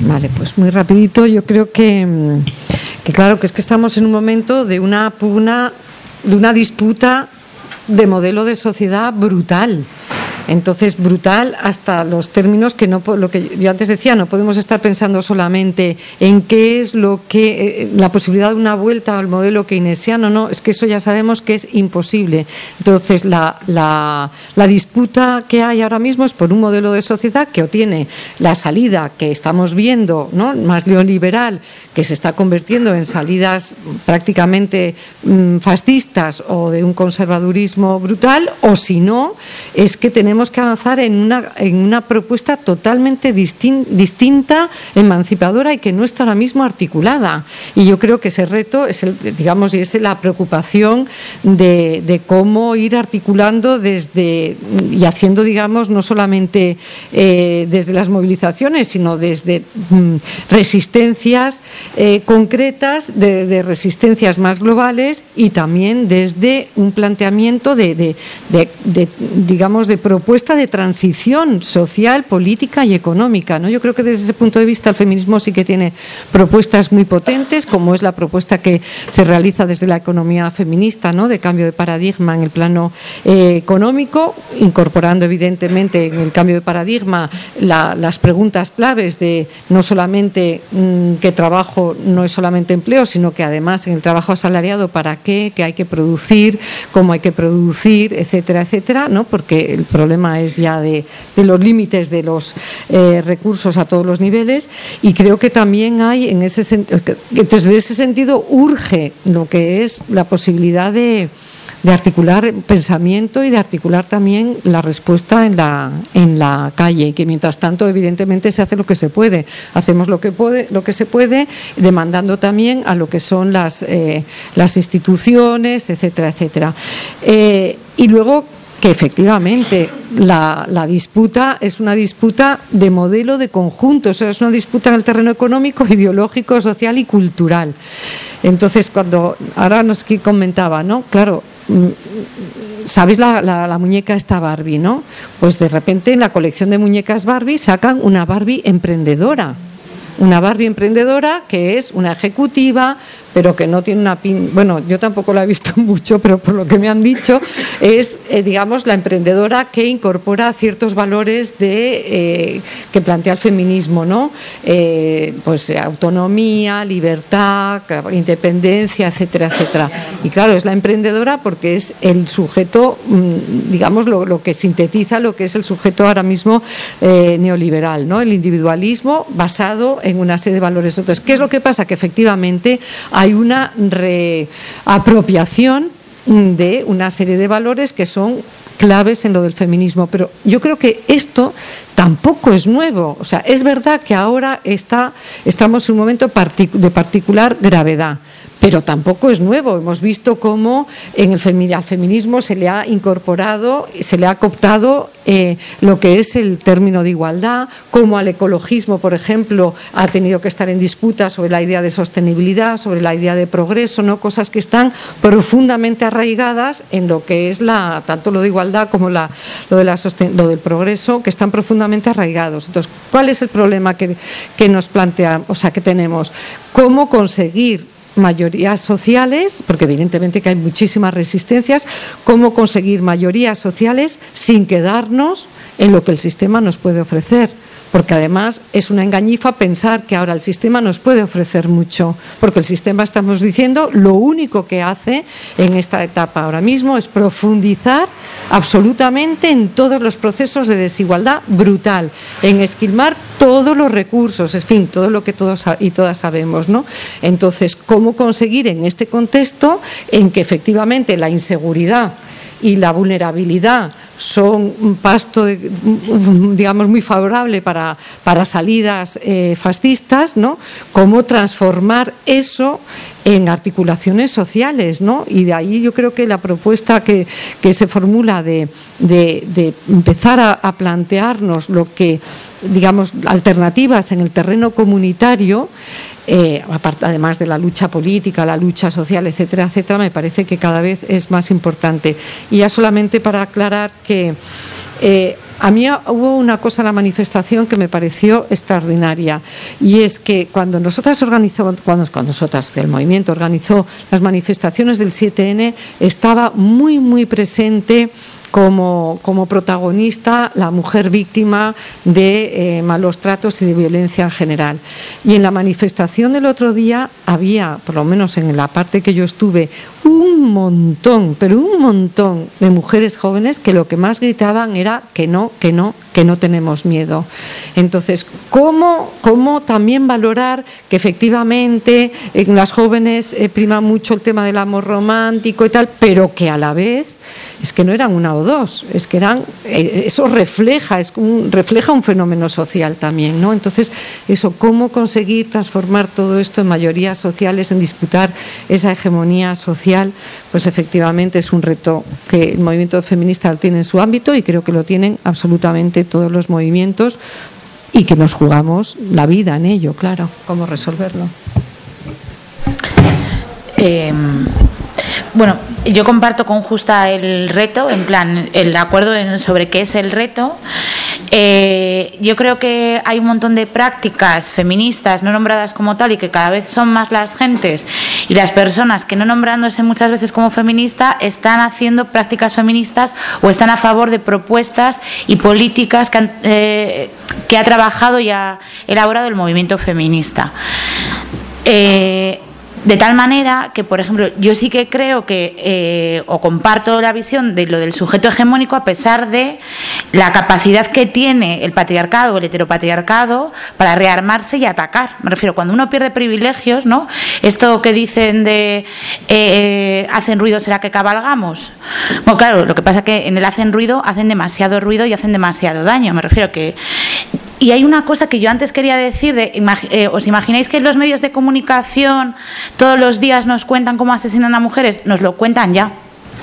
Vale, pues muy rapidito, yo creo que que claro, que es que estamos en un momento de una pugna, de una disputa de modelo de sociedad brutal. Entonces, brutal hasta los términos que no lo que yo antes decía, no podemos estar pensando solamente en qué es lo que eh, la posibilidad de una vuelta al modelo keynesiano, no, es que eso ya sabemos que es imposible. Entonces, la, la, la disputa que hay ahora mismo es por un modelo de sociedad que obtiene la salida que estamos viendo, ¿no? más neoliberal, que se está convirtiendo en salidas prácticamente mm, fascistas o de un conservadurismo brutal, o si no, es que tenemos que avanzar en una, en una propuesta totalmente distinta, emancipadora y que no está ahora mismo articulada. Y yo creo que ese reto es, el, digamos, y es la preocupación de, cómo ir articulando desde y haciendo, digamos, no solamente eh, desde las movilizaciones, sino desde mm, resistencias eh, concretas, de, resistencias más globales y también desde un planteamiento de, de digamos, de propuestas propuesta de transición social, política y económica. ¿no? Yo creo que desde ese punto de vista el feminismo sí que tiene propuestas muy potentes, como es la propuesta que se realiza desde la economía feminista, ¿no? de cambio de paradigma en el plano eh, económico, incorporando evidentemente en el cambio de paradigma las preguntas claves de no solamente mm, que trabajo no es solamente empleo, sino que además en el trabajo asalariado para qué, qué hay que producir, cómo hay que producir, etcétera, etcétera, ¿no? porque el problema es ya de, los límites de los eh, recursos a todos los niveles y creo que también hay en ese sentido, entonces de ese sentido urge lo que es la posibilidad de, articular pensamiento y de articular también la respuesta en la, en la calle y que mientras tanto evidentemente se hace lo que se puede. Hacemos lo que puede lo que se puede demandando también a lo que son las eh, las instituciones etcétera etcétera. Eh, y luego que efectivamente la, disputa es una disputa de modelo de conjunto, o es una disputa en el terreno económico, [LAUGHS] ideológico, social y cultural. Entonces, cuando ahora nos comentaba, ¿no? Claro, mm, ¿sabéis la, la, muñeca esta Barbie, no? Pues de repente en la colección de muñecas Barbie sacan una Barbie emprendedora. Una Barbie emprendedora que es una ejecutiva, pero que no tiene una pin... Bueno, yo tampoco la he visto [LAUGHS] mucho, pero por lo que me han dicho, es, eh, digamos, la emprendedora que incorpora ciertos valores de, eh, que plantea el feminismo, ¿no? Eh, pues autonomía, libertad, independencia, etcétera, etcétera. Y claro, es la emprendedora porque es el sujeto, mm, digamos, lo, lo que sintetiza lo que es el sujeto ahora mismo neoliberal, ¿no? El individualismo basado en una serie de valores. Entonces, ¿qué es lo que pasa? Que efectivamente hay hay una reapropiación de una serie de valores que son claves en lo del feminismo. Pero yo creo que esto tampoco es nuevo. O sea, es verdad que ahora está, estamos en un momento de particular gravedad pero tampoco es nuevo. Hemos visto cómo en el feminismo se le ha incorporado, se le ha cooptado eh, lo que es el término de igualdad, cómo al ecologismo, por ejemplo, ha tenido que estar en disputa sobre la idea de sostenibilidad, sobre la idea de progreso, ¿no? cosas que están profundamente arraigadas en lo que es la, tanto lo de igualdad como la, lo, de la lo del progreso, que están profundamente arraigados. Entonces, ¿cuál es el problema que, que nos plantea, o sea, que tenemos? ¿Cómo conseguir mayorías sociales, porque evidentemente que hay muchísimas resistencias, cómo conseguir mayorías sociales sin quedarnos en lo que el sistema nos puede ofrecer porque además es una engañifa pensar que ahora el sistema nos puede ofrecer mucho, porque el sistema, estamos diciendo, lo único que hace en esta etapa ahora mismo es profundizar absolutamente en todos los procesos de desigualdad brutal, en esquilmar todos los recursos, en fin, todo lo que todos y todas sabemos, ¿no? Entonces, ¿cómo conseguir en este contexto en que efectivamente la inseguridad y la vulnerabilidad son un pasto, digamos, muy favorable para, para salidas eh, fascistas, ¿no? Cómo transformar eso en articulaciones sociales, ¿no? Y de ahí yo creo que la propuesta que, se formula de, empezar a, plantearnos lo que, digamos, alternativas en el terreno comunitario, eh, además de la lucha política, la lucha social, etcétera, etcétera, me parece que cada vez es más importante. Y ya solamente para aclarar que eh, A mí hubo una cosa en la manifestación que me pareció extraordinaria y es que cuando nosotras organizamos, cuando, cuando nosotras, el movimiento organizó las manifestaciones del 7N, estaba muy, muy presente como, como, protagonista la mujer víctima de eh, malos tratos y de violencia en general. Y en la manifestación del otro día había, por lo menos en la parte que yo estuve, un montón, pero un montón de mujeres jóvenes que lo que más gritaban era que no, que no, que no tenemos miedo. Entonces, ¿cómo, cómo también valorar que efectivamente en las jóvenes eh, prima mucho el tema del amor romántico y tal, pero que a la vez es que no eran una o dos, es que eran, eh, eso refleja, es un, refleja un fenómeno social también, ¿no? Entonces, eso, cómo conseguir transformar todo esto en mayorías sociales, en disputar esa hegemonía social, pues efectivamente es un reto que el movimiento feminista tiene en su ámbito y creo que lo tienen absolutamente todos los movimientos y que nos jugamos la vida en ello, claro, cómo resolverlo. Eh, bueno, yo comparto con Justa el reto, en plan, el acuerdo sobre qué es el reto. Eh, yo creo que hay un montón de prácticas feministas no nombradas como tal y que cada vez son más las gentes y las personas que no nombrándose muchas veces como feminista están haciendo prácticas feministas o están a favor de propuestas y políticas que, eh, ha trabajado y ha elaborado el movimiento feminista. Eh, de tal manera que, por ejemplo, yo sí que creo que, eh, o comparto la visión de lo del sujeto hegemónico, a pesar de la capacidad que tiene el patriarcado o el heteropatriarcado para rearmarse y atacar. Me refiero, cuando uno pierde privilegios, ¿no? Esto que dicen de eh, hacen ruido, ¿será que cabalgamos? Bueno, claro, lo que pasa es que en el hacen ruido hacen demasiado ruido y hacen demasiado daño. Me refiero que y hay una cosa que yo antes quería decir, de, eh, ¿os imagináis que los medios de comunicación todos los días nos cuentan cómo asesinan a mujeres? Nos lo cuentan ya.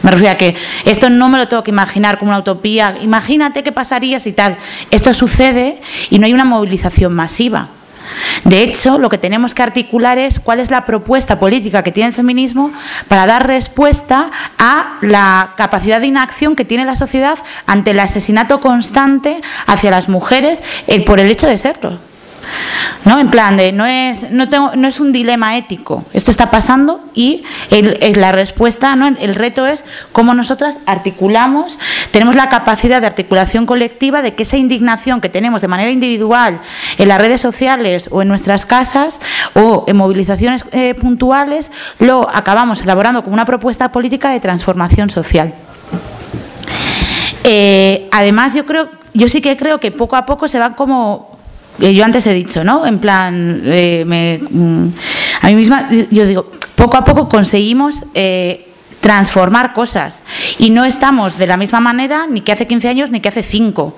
Me refiero a que esto no me lo tengo que imaginar como una utopía. Imagínate qué pasaría si tal. Esto sucede y no hay una movilización masiva. De hecho, lo que tenemos que articular es cuál es la propuesta política que tiene el feminismo para dar respuesta a la capacidad de inacción que tiene la sociedad ante el asesinato constante hacia las mujeres eh, por el hecho de serlo. ¿No? En plan de no es, no tengo, no es un dilema ético, esto está pasando y la respuesta, ¿no? el reto es cómo nosotras articulamos, tenemos la capacidad de articulación colectiva de que esa indignación que tenemos de manera individual en las redes sociales o en nuestras casas o en movilizaciones eh, puntuales, lo acabamos elaborando como una propuesta política de transformación social. Eh, además, yo creo, yo sí que creo que poco a poco se van como yo antes he dicho, ¿no? En plan, eh, mm, a mí misma, yo digo, poco a poco conseguimos eh, transformar cosas y no estamos de la misma manera ni que hace 15 años ni que hace 5.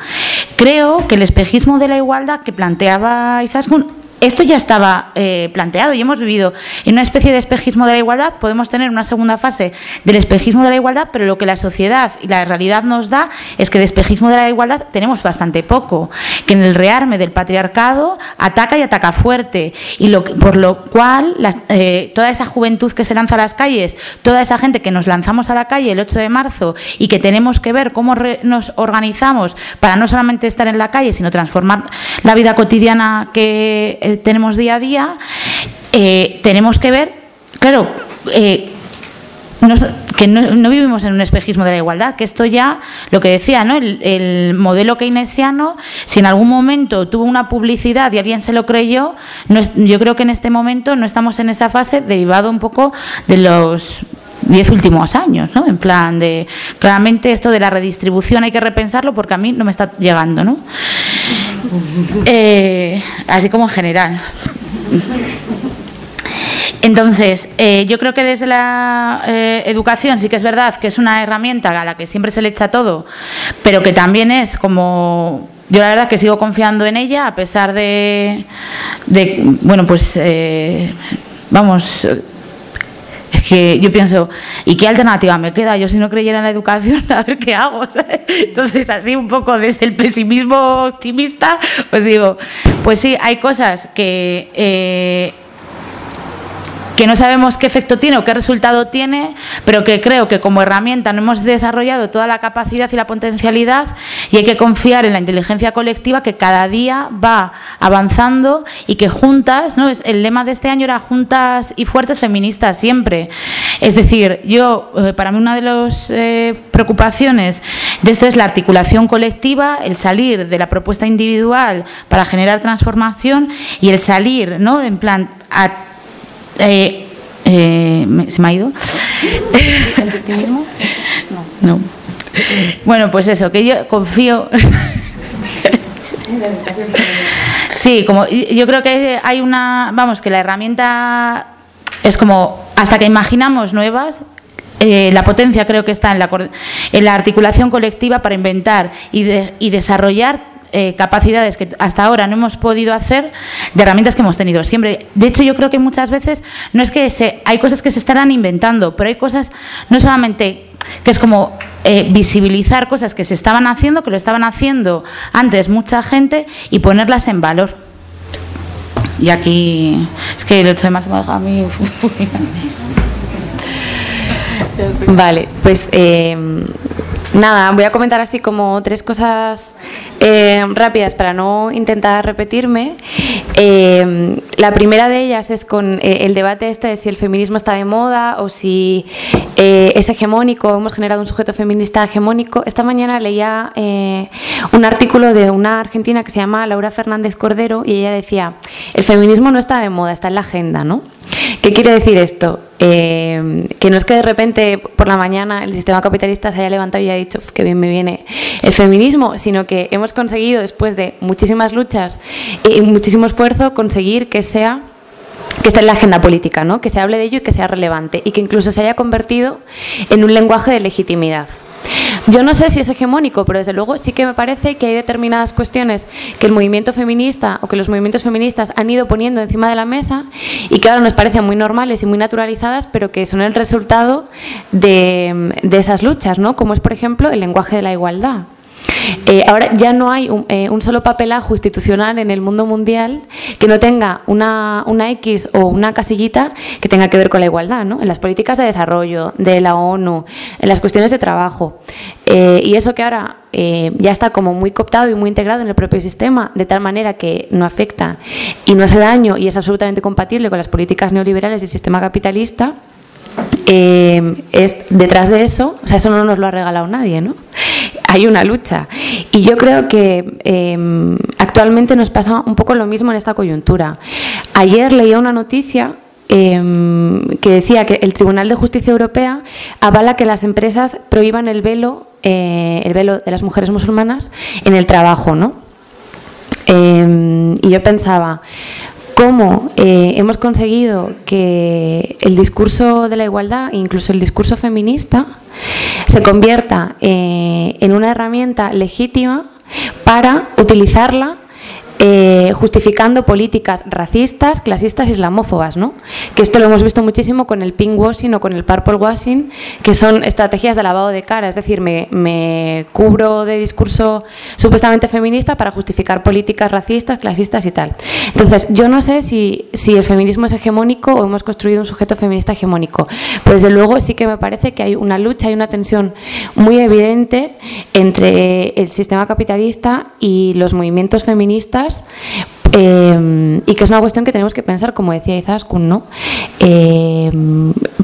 Creo que el espejismo de la igualdad que planteaba Izaskun esto ya estaba eh, planteado y hemos vivido en una especie de espejismo de la igualdad. Podemos tener una segunda fase del espejismo de la igualdad, pero lo que la sociedad y la realidad nos da es que de espejismo de la igualdad tenemos bastante poco. Que en el rearme del patriarcado ataca y ataca fuerte. Y lo, por lo cual, eh, toda esa juventud que se lanza a las calles, toda esa gente que nos lanzamos a la calle el 8 de marzo y que tenemos que ver cómo nos organizamos para no solamente estar en la calle, sino transformar la vida cotidiana que eh, tenemos día a día, eh, tenemos que ver, claro, eh, que no, vivimos en un espejismo de la igualdad, que esto ya, lo que decía, ¿no? el, modelo keynesiano, si en algún momento tuvo una publicidad y alguien se lo creyó, yo creo que en este momento no estamos en esa fase derivado un poco de los diez últimos años, ¿no? En plan de, claramente esto de la redistribución hay que repensarlo porque a mí no me está llegando, ¿no? Eh, así como en general. Entonces, eh, yo creo que desde la eh, educación sí que es verdad que es una herramienta a la que siempre se le echa todo, pero que también es como yo la verdad que sigo confiando en ella a pesar de, de bueno, pues vamos, es que yo pienso, ¿y qué alternativa me queda? Yo si no creyera en la educación, [LAUGHS] a ver qué hago. Entonces, así un poco desde el pesimismo optimista, pues digo, pues sí, hay cosas que... Eh, que no sabemos qué efecto tiene o qué resultado tiene, pero que creo que como herramienta no hemos desarrollado toda la capacidad y la potencialidad y hay que confiar en la inteligencia colectiva que cada día va avanzando y que juntas, ¿no? el lema de este año era juntas y fuertes feministas siempre. Es decir, yo, eh, para mí una de las eh, preocupaciones de esto es la articulación colectiva, el salir de la propuesta individual para generar transformación y el salir, ¿no? En plan, eh, ¿se me ha ido? ¿El victimismo? No. no. Bueno, pues eso, que yo confío. Sí, como yo creo que hay una, vamos, que la herramienta es como hasta que imaginamos nuevas, eh, la potencia creo que está en la, en la articulación colectiva para inventar y, y desarrollar eh, capacidades que hasta ahora no hemos podido hacer de herramientas que hemos tenido siempre. De hecho, yo creo que muchas veces no es que se, hay cosas que se estarán inventando, pero hay cosas no solamente que es como eh, visibilizar cosas que se estaban haciendo, que lo estaban haciendo antes mucha gente y ponerlas en valor. Y aquí es que el 8 de a mí. vale, pues eh, Nada, voy a comentar así como tres cosas eh, rápidas para no intentar repetirme. Eh, la primera de ellas es con eh, el debate este de si el feminismo está de moda o si es hegemónico, hemos generado un sujeto feminista hegemónico. Esta mañana leía un artículo de una argentina que se llama Laura Fernández Cordero y ella decía, el feminismo no está de moda, está en la agenda, ¿no? ¿Qué quiere decir esto? Eh, que no es que de repente por la mañana el sistema capitalista se haya levantado y haya dicho que bien me viene el feminismo, sino que hemos conseguido después de muchísimas luchas y muchísimo esfuerzo conseguir que sea que esté en la agenda política, ¿no? que se hable de ello y que sea relevante y que incluso se haya convertido en un lenguaje de legitimidad. Yo no sé si es hegemónico, pero desde luego sí que me parece que hay determinadas cuestiones que el movimiento feminista o que los movimientos feministas han ido poniendo encima de la mesa y que ahora nos parecen muy normales y muy naturalizadas, pero que son el resultado de, de esas luchas, ¿no? Como es, por ejemplo, el lenguaje de la igualdad. Eh, ahora ya no hay eh, un, solo papelajo institucional en el mundo mundial que no tenga una, una, X o una casillita que tenga que ver con la igualdad, ¿no? En las políticas de desarrollo, de la ONU, en las cuestiones de trabajo. Eh, y eso que ahora ya está como muy cooptado y muy integrado en el propio sistema, de tal manera que no afecta y no hace daño y es absolutamente compatible con las políticas neoliberales del sistema capitalista. Es detrás de eso, o sea, eso no nos lo ha regalado nadie, ¿no? hay una lucha. Y yo creo que em, actualmente nos pasa un poco lo mismo en esta coyuntura. Ayer leía una noticia em, que decía que el Tribunal de Justicia Europea avala que las empresas prohíban el velo, eh, el velo de las mujeres musulmanas en el trabajo, ¿no? Em, y yo pensaba, cómo eh, hemos conseguido que el discurso de la igualdad, incluso el discurso feminista, se convierta eh, en una herramienta legítima para utilizarla eh, justificando políticas racistas, clasistas, islamófobas, ¿no? Que esto lo hemos visto muchísimo con el pink washing o con el purple washing, que son estrategias de lavado de cara, es decir, me, cubro de discurso supuestamente feminista para justificar políticas racistas, clasistas y tal. Entonces, yo no sé si, si el feminismo es hegemónico o hemos construido un sujeto feminista hegemónico, pero desde luego sí que me parece que hay una lucha, hay una tensión muy evidente entre el sistema capitalista y los movimientos feministas eh, y que es una cuestión que tenemos que pensar, como decía Izaskun, ¿no? Eh,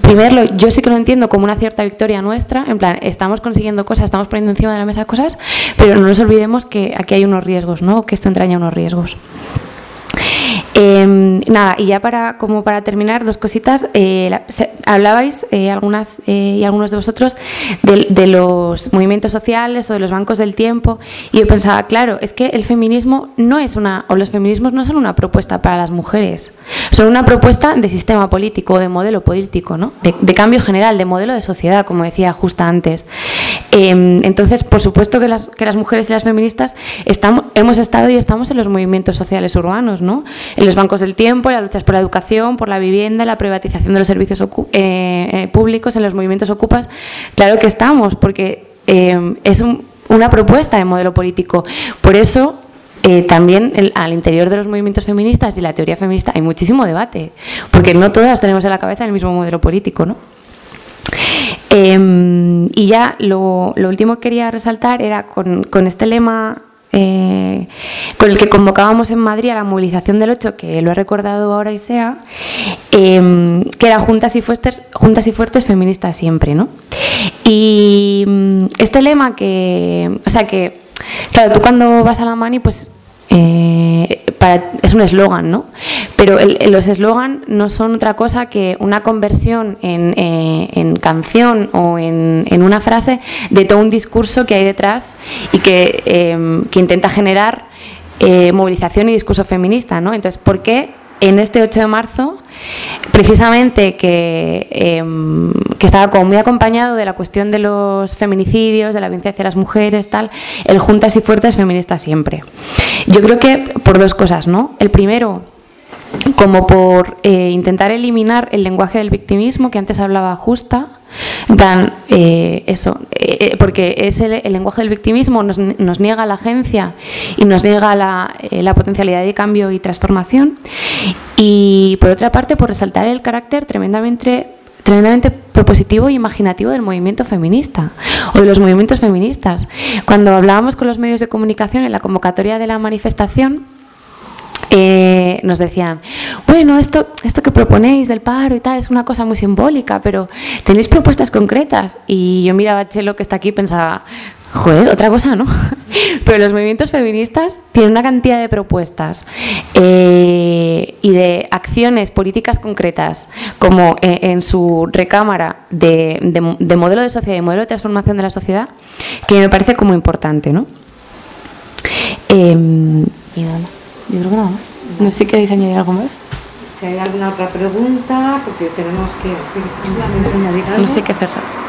primero, yo sí que lo entiendo como una cierta victoria nuestra, en plan, estamos consiguiendo cosas, estamos poniendo encima de la mesa cosas, pero no nos olvidemos que aquí hay unos riesgos, ¿no? Que esto entraña unos riesgos. Em, nada, y ya para como para terminar, dos cositas. Eh, hablabais eh, algunas eh, y algunos de vosotros de, los movimientos sociales o de los bancos del tiempo, y yo pensaba, claro, es que el feminismo no es una, o los feminismos no son una propuesta para las mujeres, son una propuesta de sistema político, de modelo político, ¿no? de, cambio general, de modelo de sociedad, como decía justo antes. Em, entonces, por supuesto que las, que las mujeres y las feministas estamos, hemos estado y estamos en los movimientos sociales urbanos, ¿no? En los bancos del tiempo, las luchas por la educación, por la vivienda, la privatización de los servicios eh, eh, públicos, en los movimientos ocupas. Claro que estamos, porque eh, es una propuesta de modelo político. Por eso también al interior de los movimientos feministas y la teoría feminista hay muchísimo debate, porque no todas tenemos en la cabeza el mismo modelo político, ¿no? Em, y ya lo, último que quería resaltar era con, este lema eh, con el que convocábamos en Madrid a la movilización del 8, que lo ha recordado ahora Isea, eh, que era juntas y, fuertes, juntas y fuertes feministas siempre, ¿no? Y mm, este lema que, o sea que, claro, tú cuando vas a la mani, pues eh, es un eslogan, ¿no? Pero los eslogan no son otra cosa que una conversión en, eh, canción o en, una frase de todo un discurso que hay detrás y que, eh, que intenta generar movilización y discurso feminista, ¿no? Entonces, ¿por qué en este 8 de marzo, precisamente que, em, que, estaba como muy acompañado de la cuestión de los feminicidios, de la violencia hacia las mujeres, tal, el Juntas y Fuertes feminista siempre. Yo creo que por dos cosas, ¿no? El primero, como por eh, intentar eliminar el lenguaje del victimismo que antes hablaba Justa, eh, eso, eh, porque es el, lenguaje del victimismo nos, nos, niega la agencia y nos niega la, la, potencialidad de cambio y transformación. Y por otra parte, por resaltar el carácter tremendamente tremendamente propositivo e imaginativo del movimiento feminista o de los movimientos feministas. Cuando hablábamos con los medios de comunicación en la convocatoria de la manifestación, eh, nos decían, bueno, esto, esto que proponéis del paro y tal es una cosa muy simbólica, pero tenéis propuestas concretas. Y yo miraba a Chelo que está aquí y pensaba, joder, otra cosa, ¿no? [LAUGHS] Pero los movimientos feministas tienen una cantidad de propuestas eh, y de acciones políticas concretas, como eh, en, su recámara de, modelo de sociedad y modelo de transformación de la sociedad, que me parece como importante, ¿no? Em, y nada. Yo creo que nada más. No sé si queréis añadir algo más. Si hay alguna otra pregunta, porque tenemos que, añadir algo. No sé qué cerrar.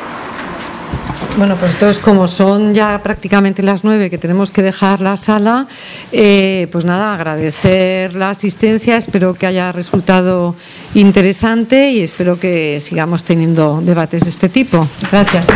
Bueno, pues entonces como son ya prácticamente las nueve que tenemos que dejar la sala, eh, pues nada, agradecer la asistencia, espero que haya resultado interesante y espero que sigamos teniendo debates de este tipo. Gracias. ¿eh?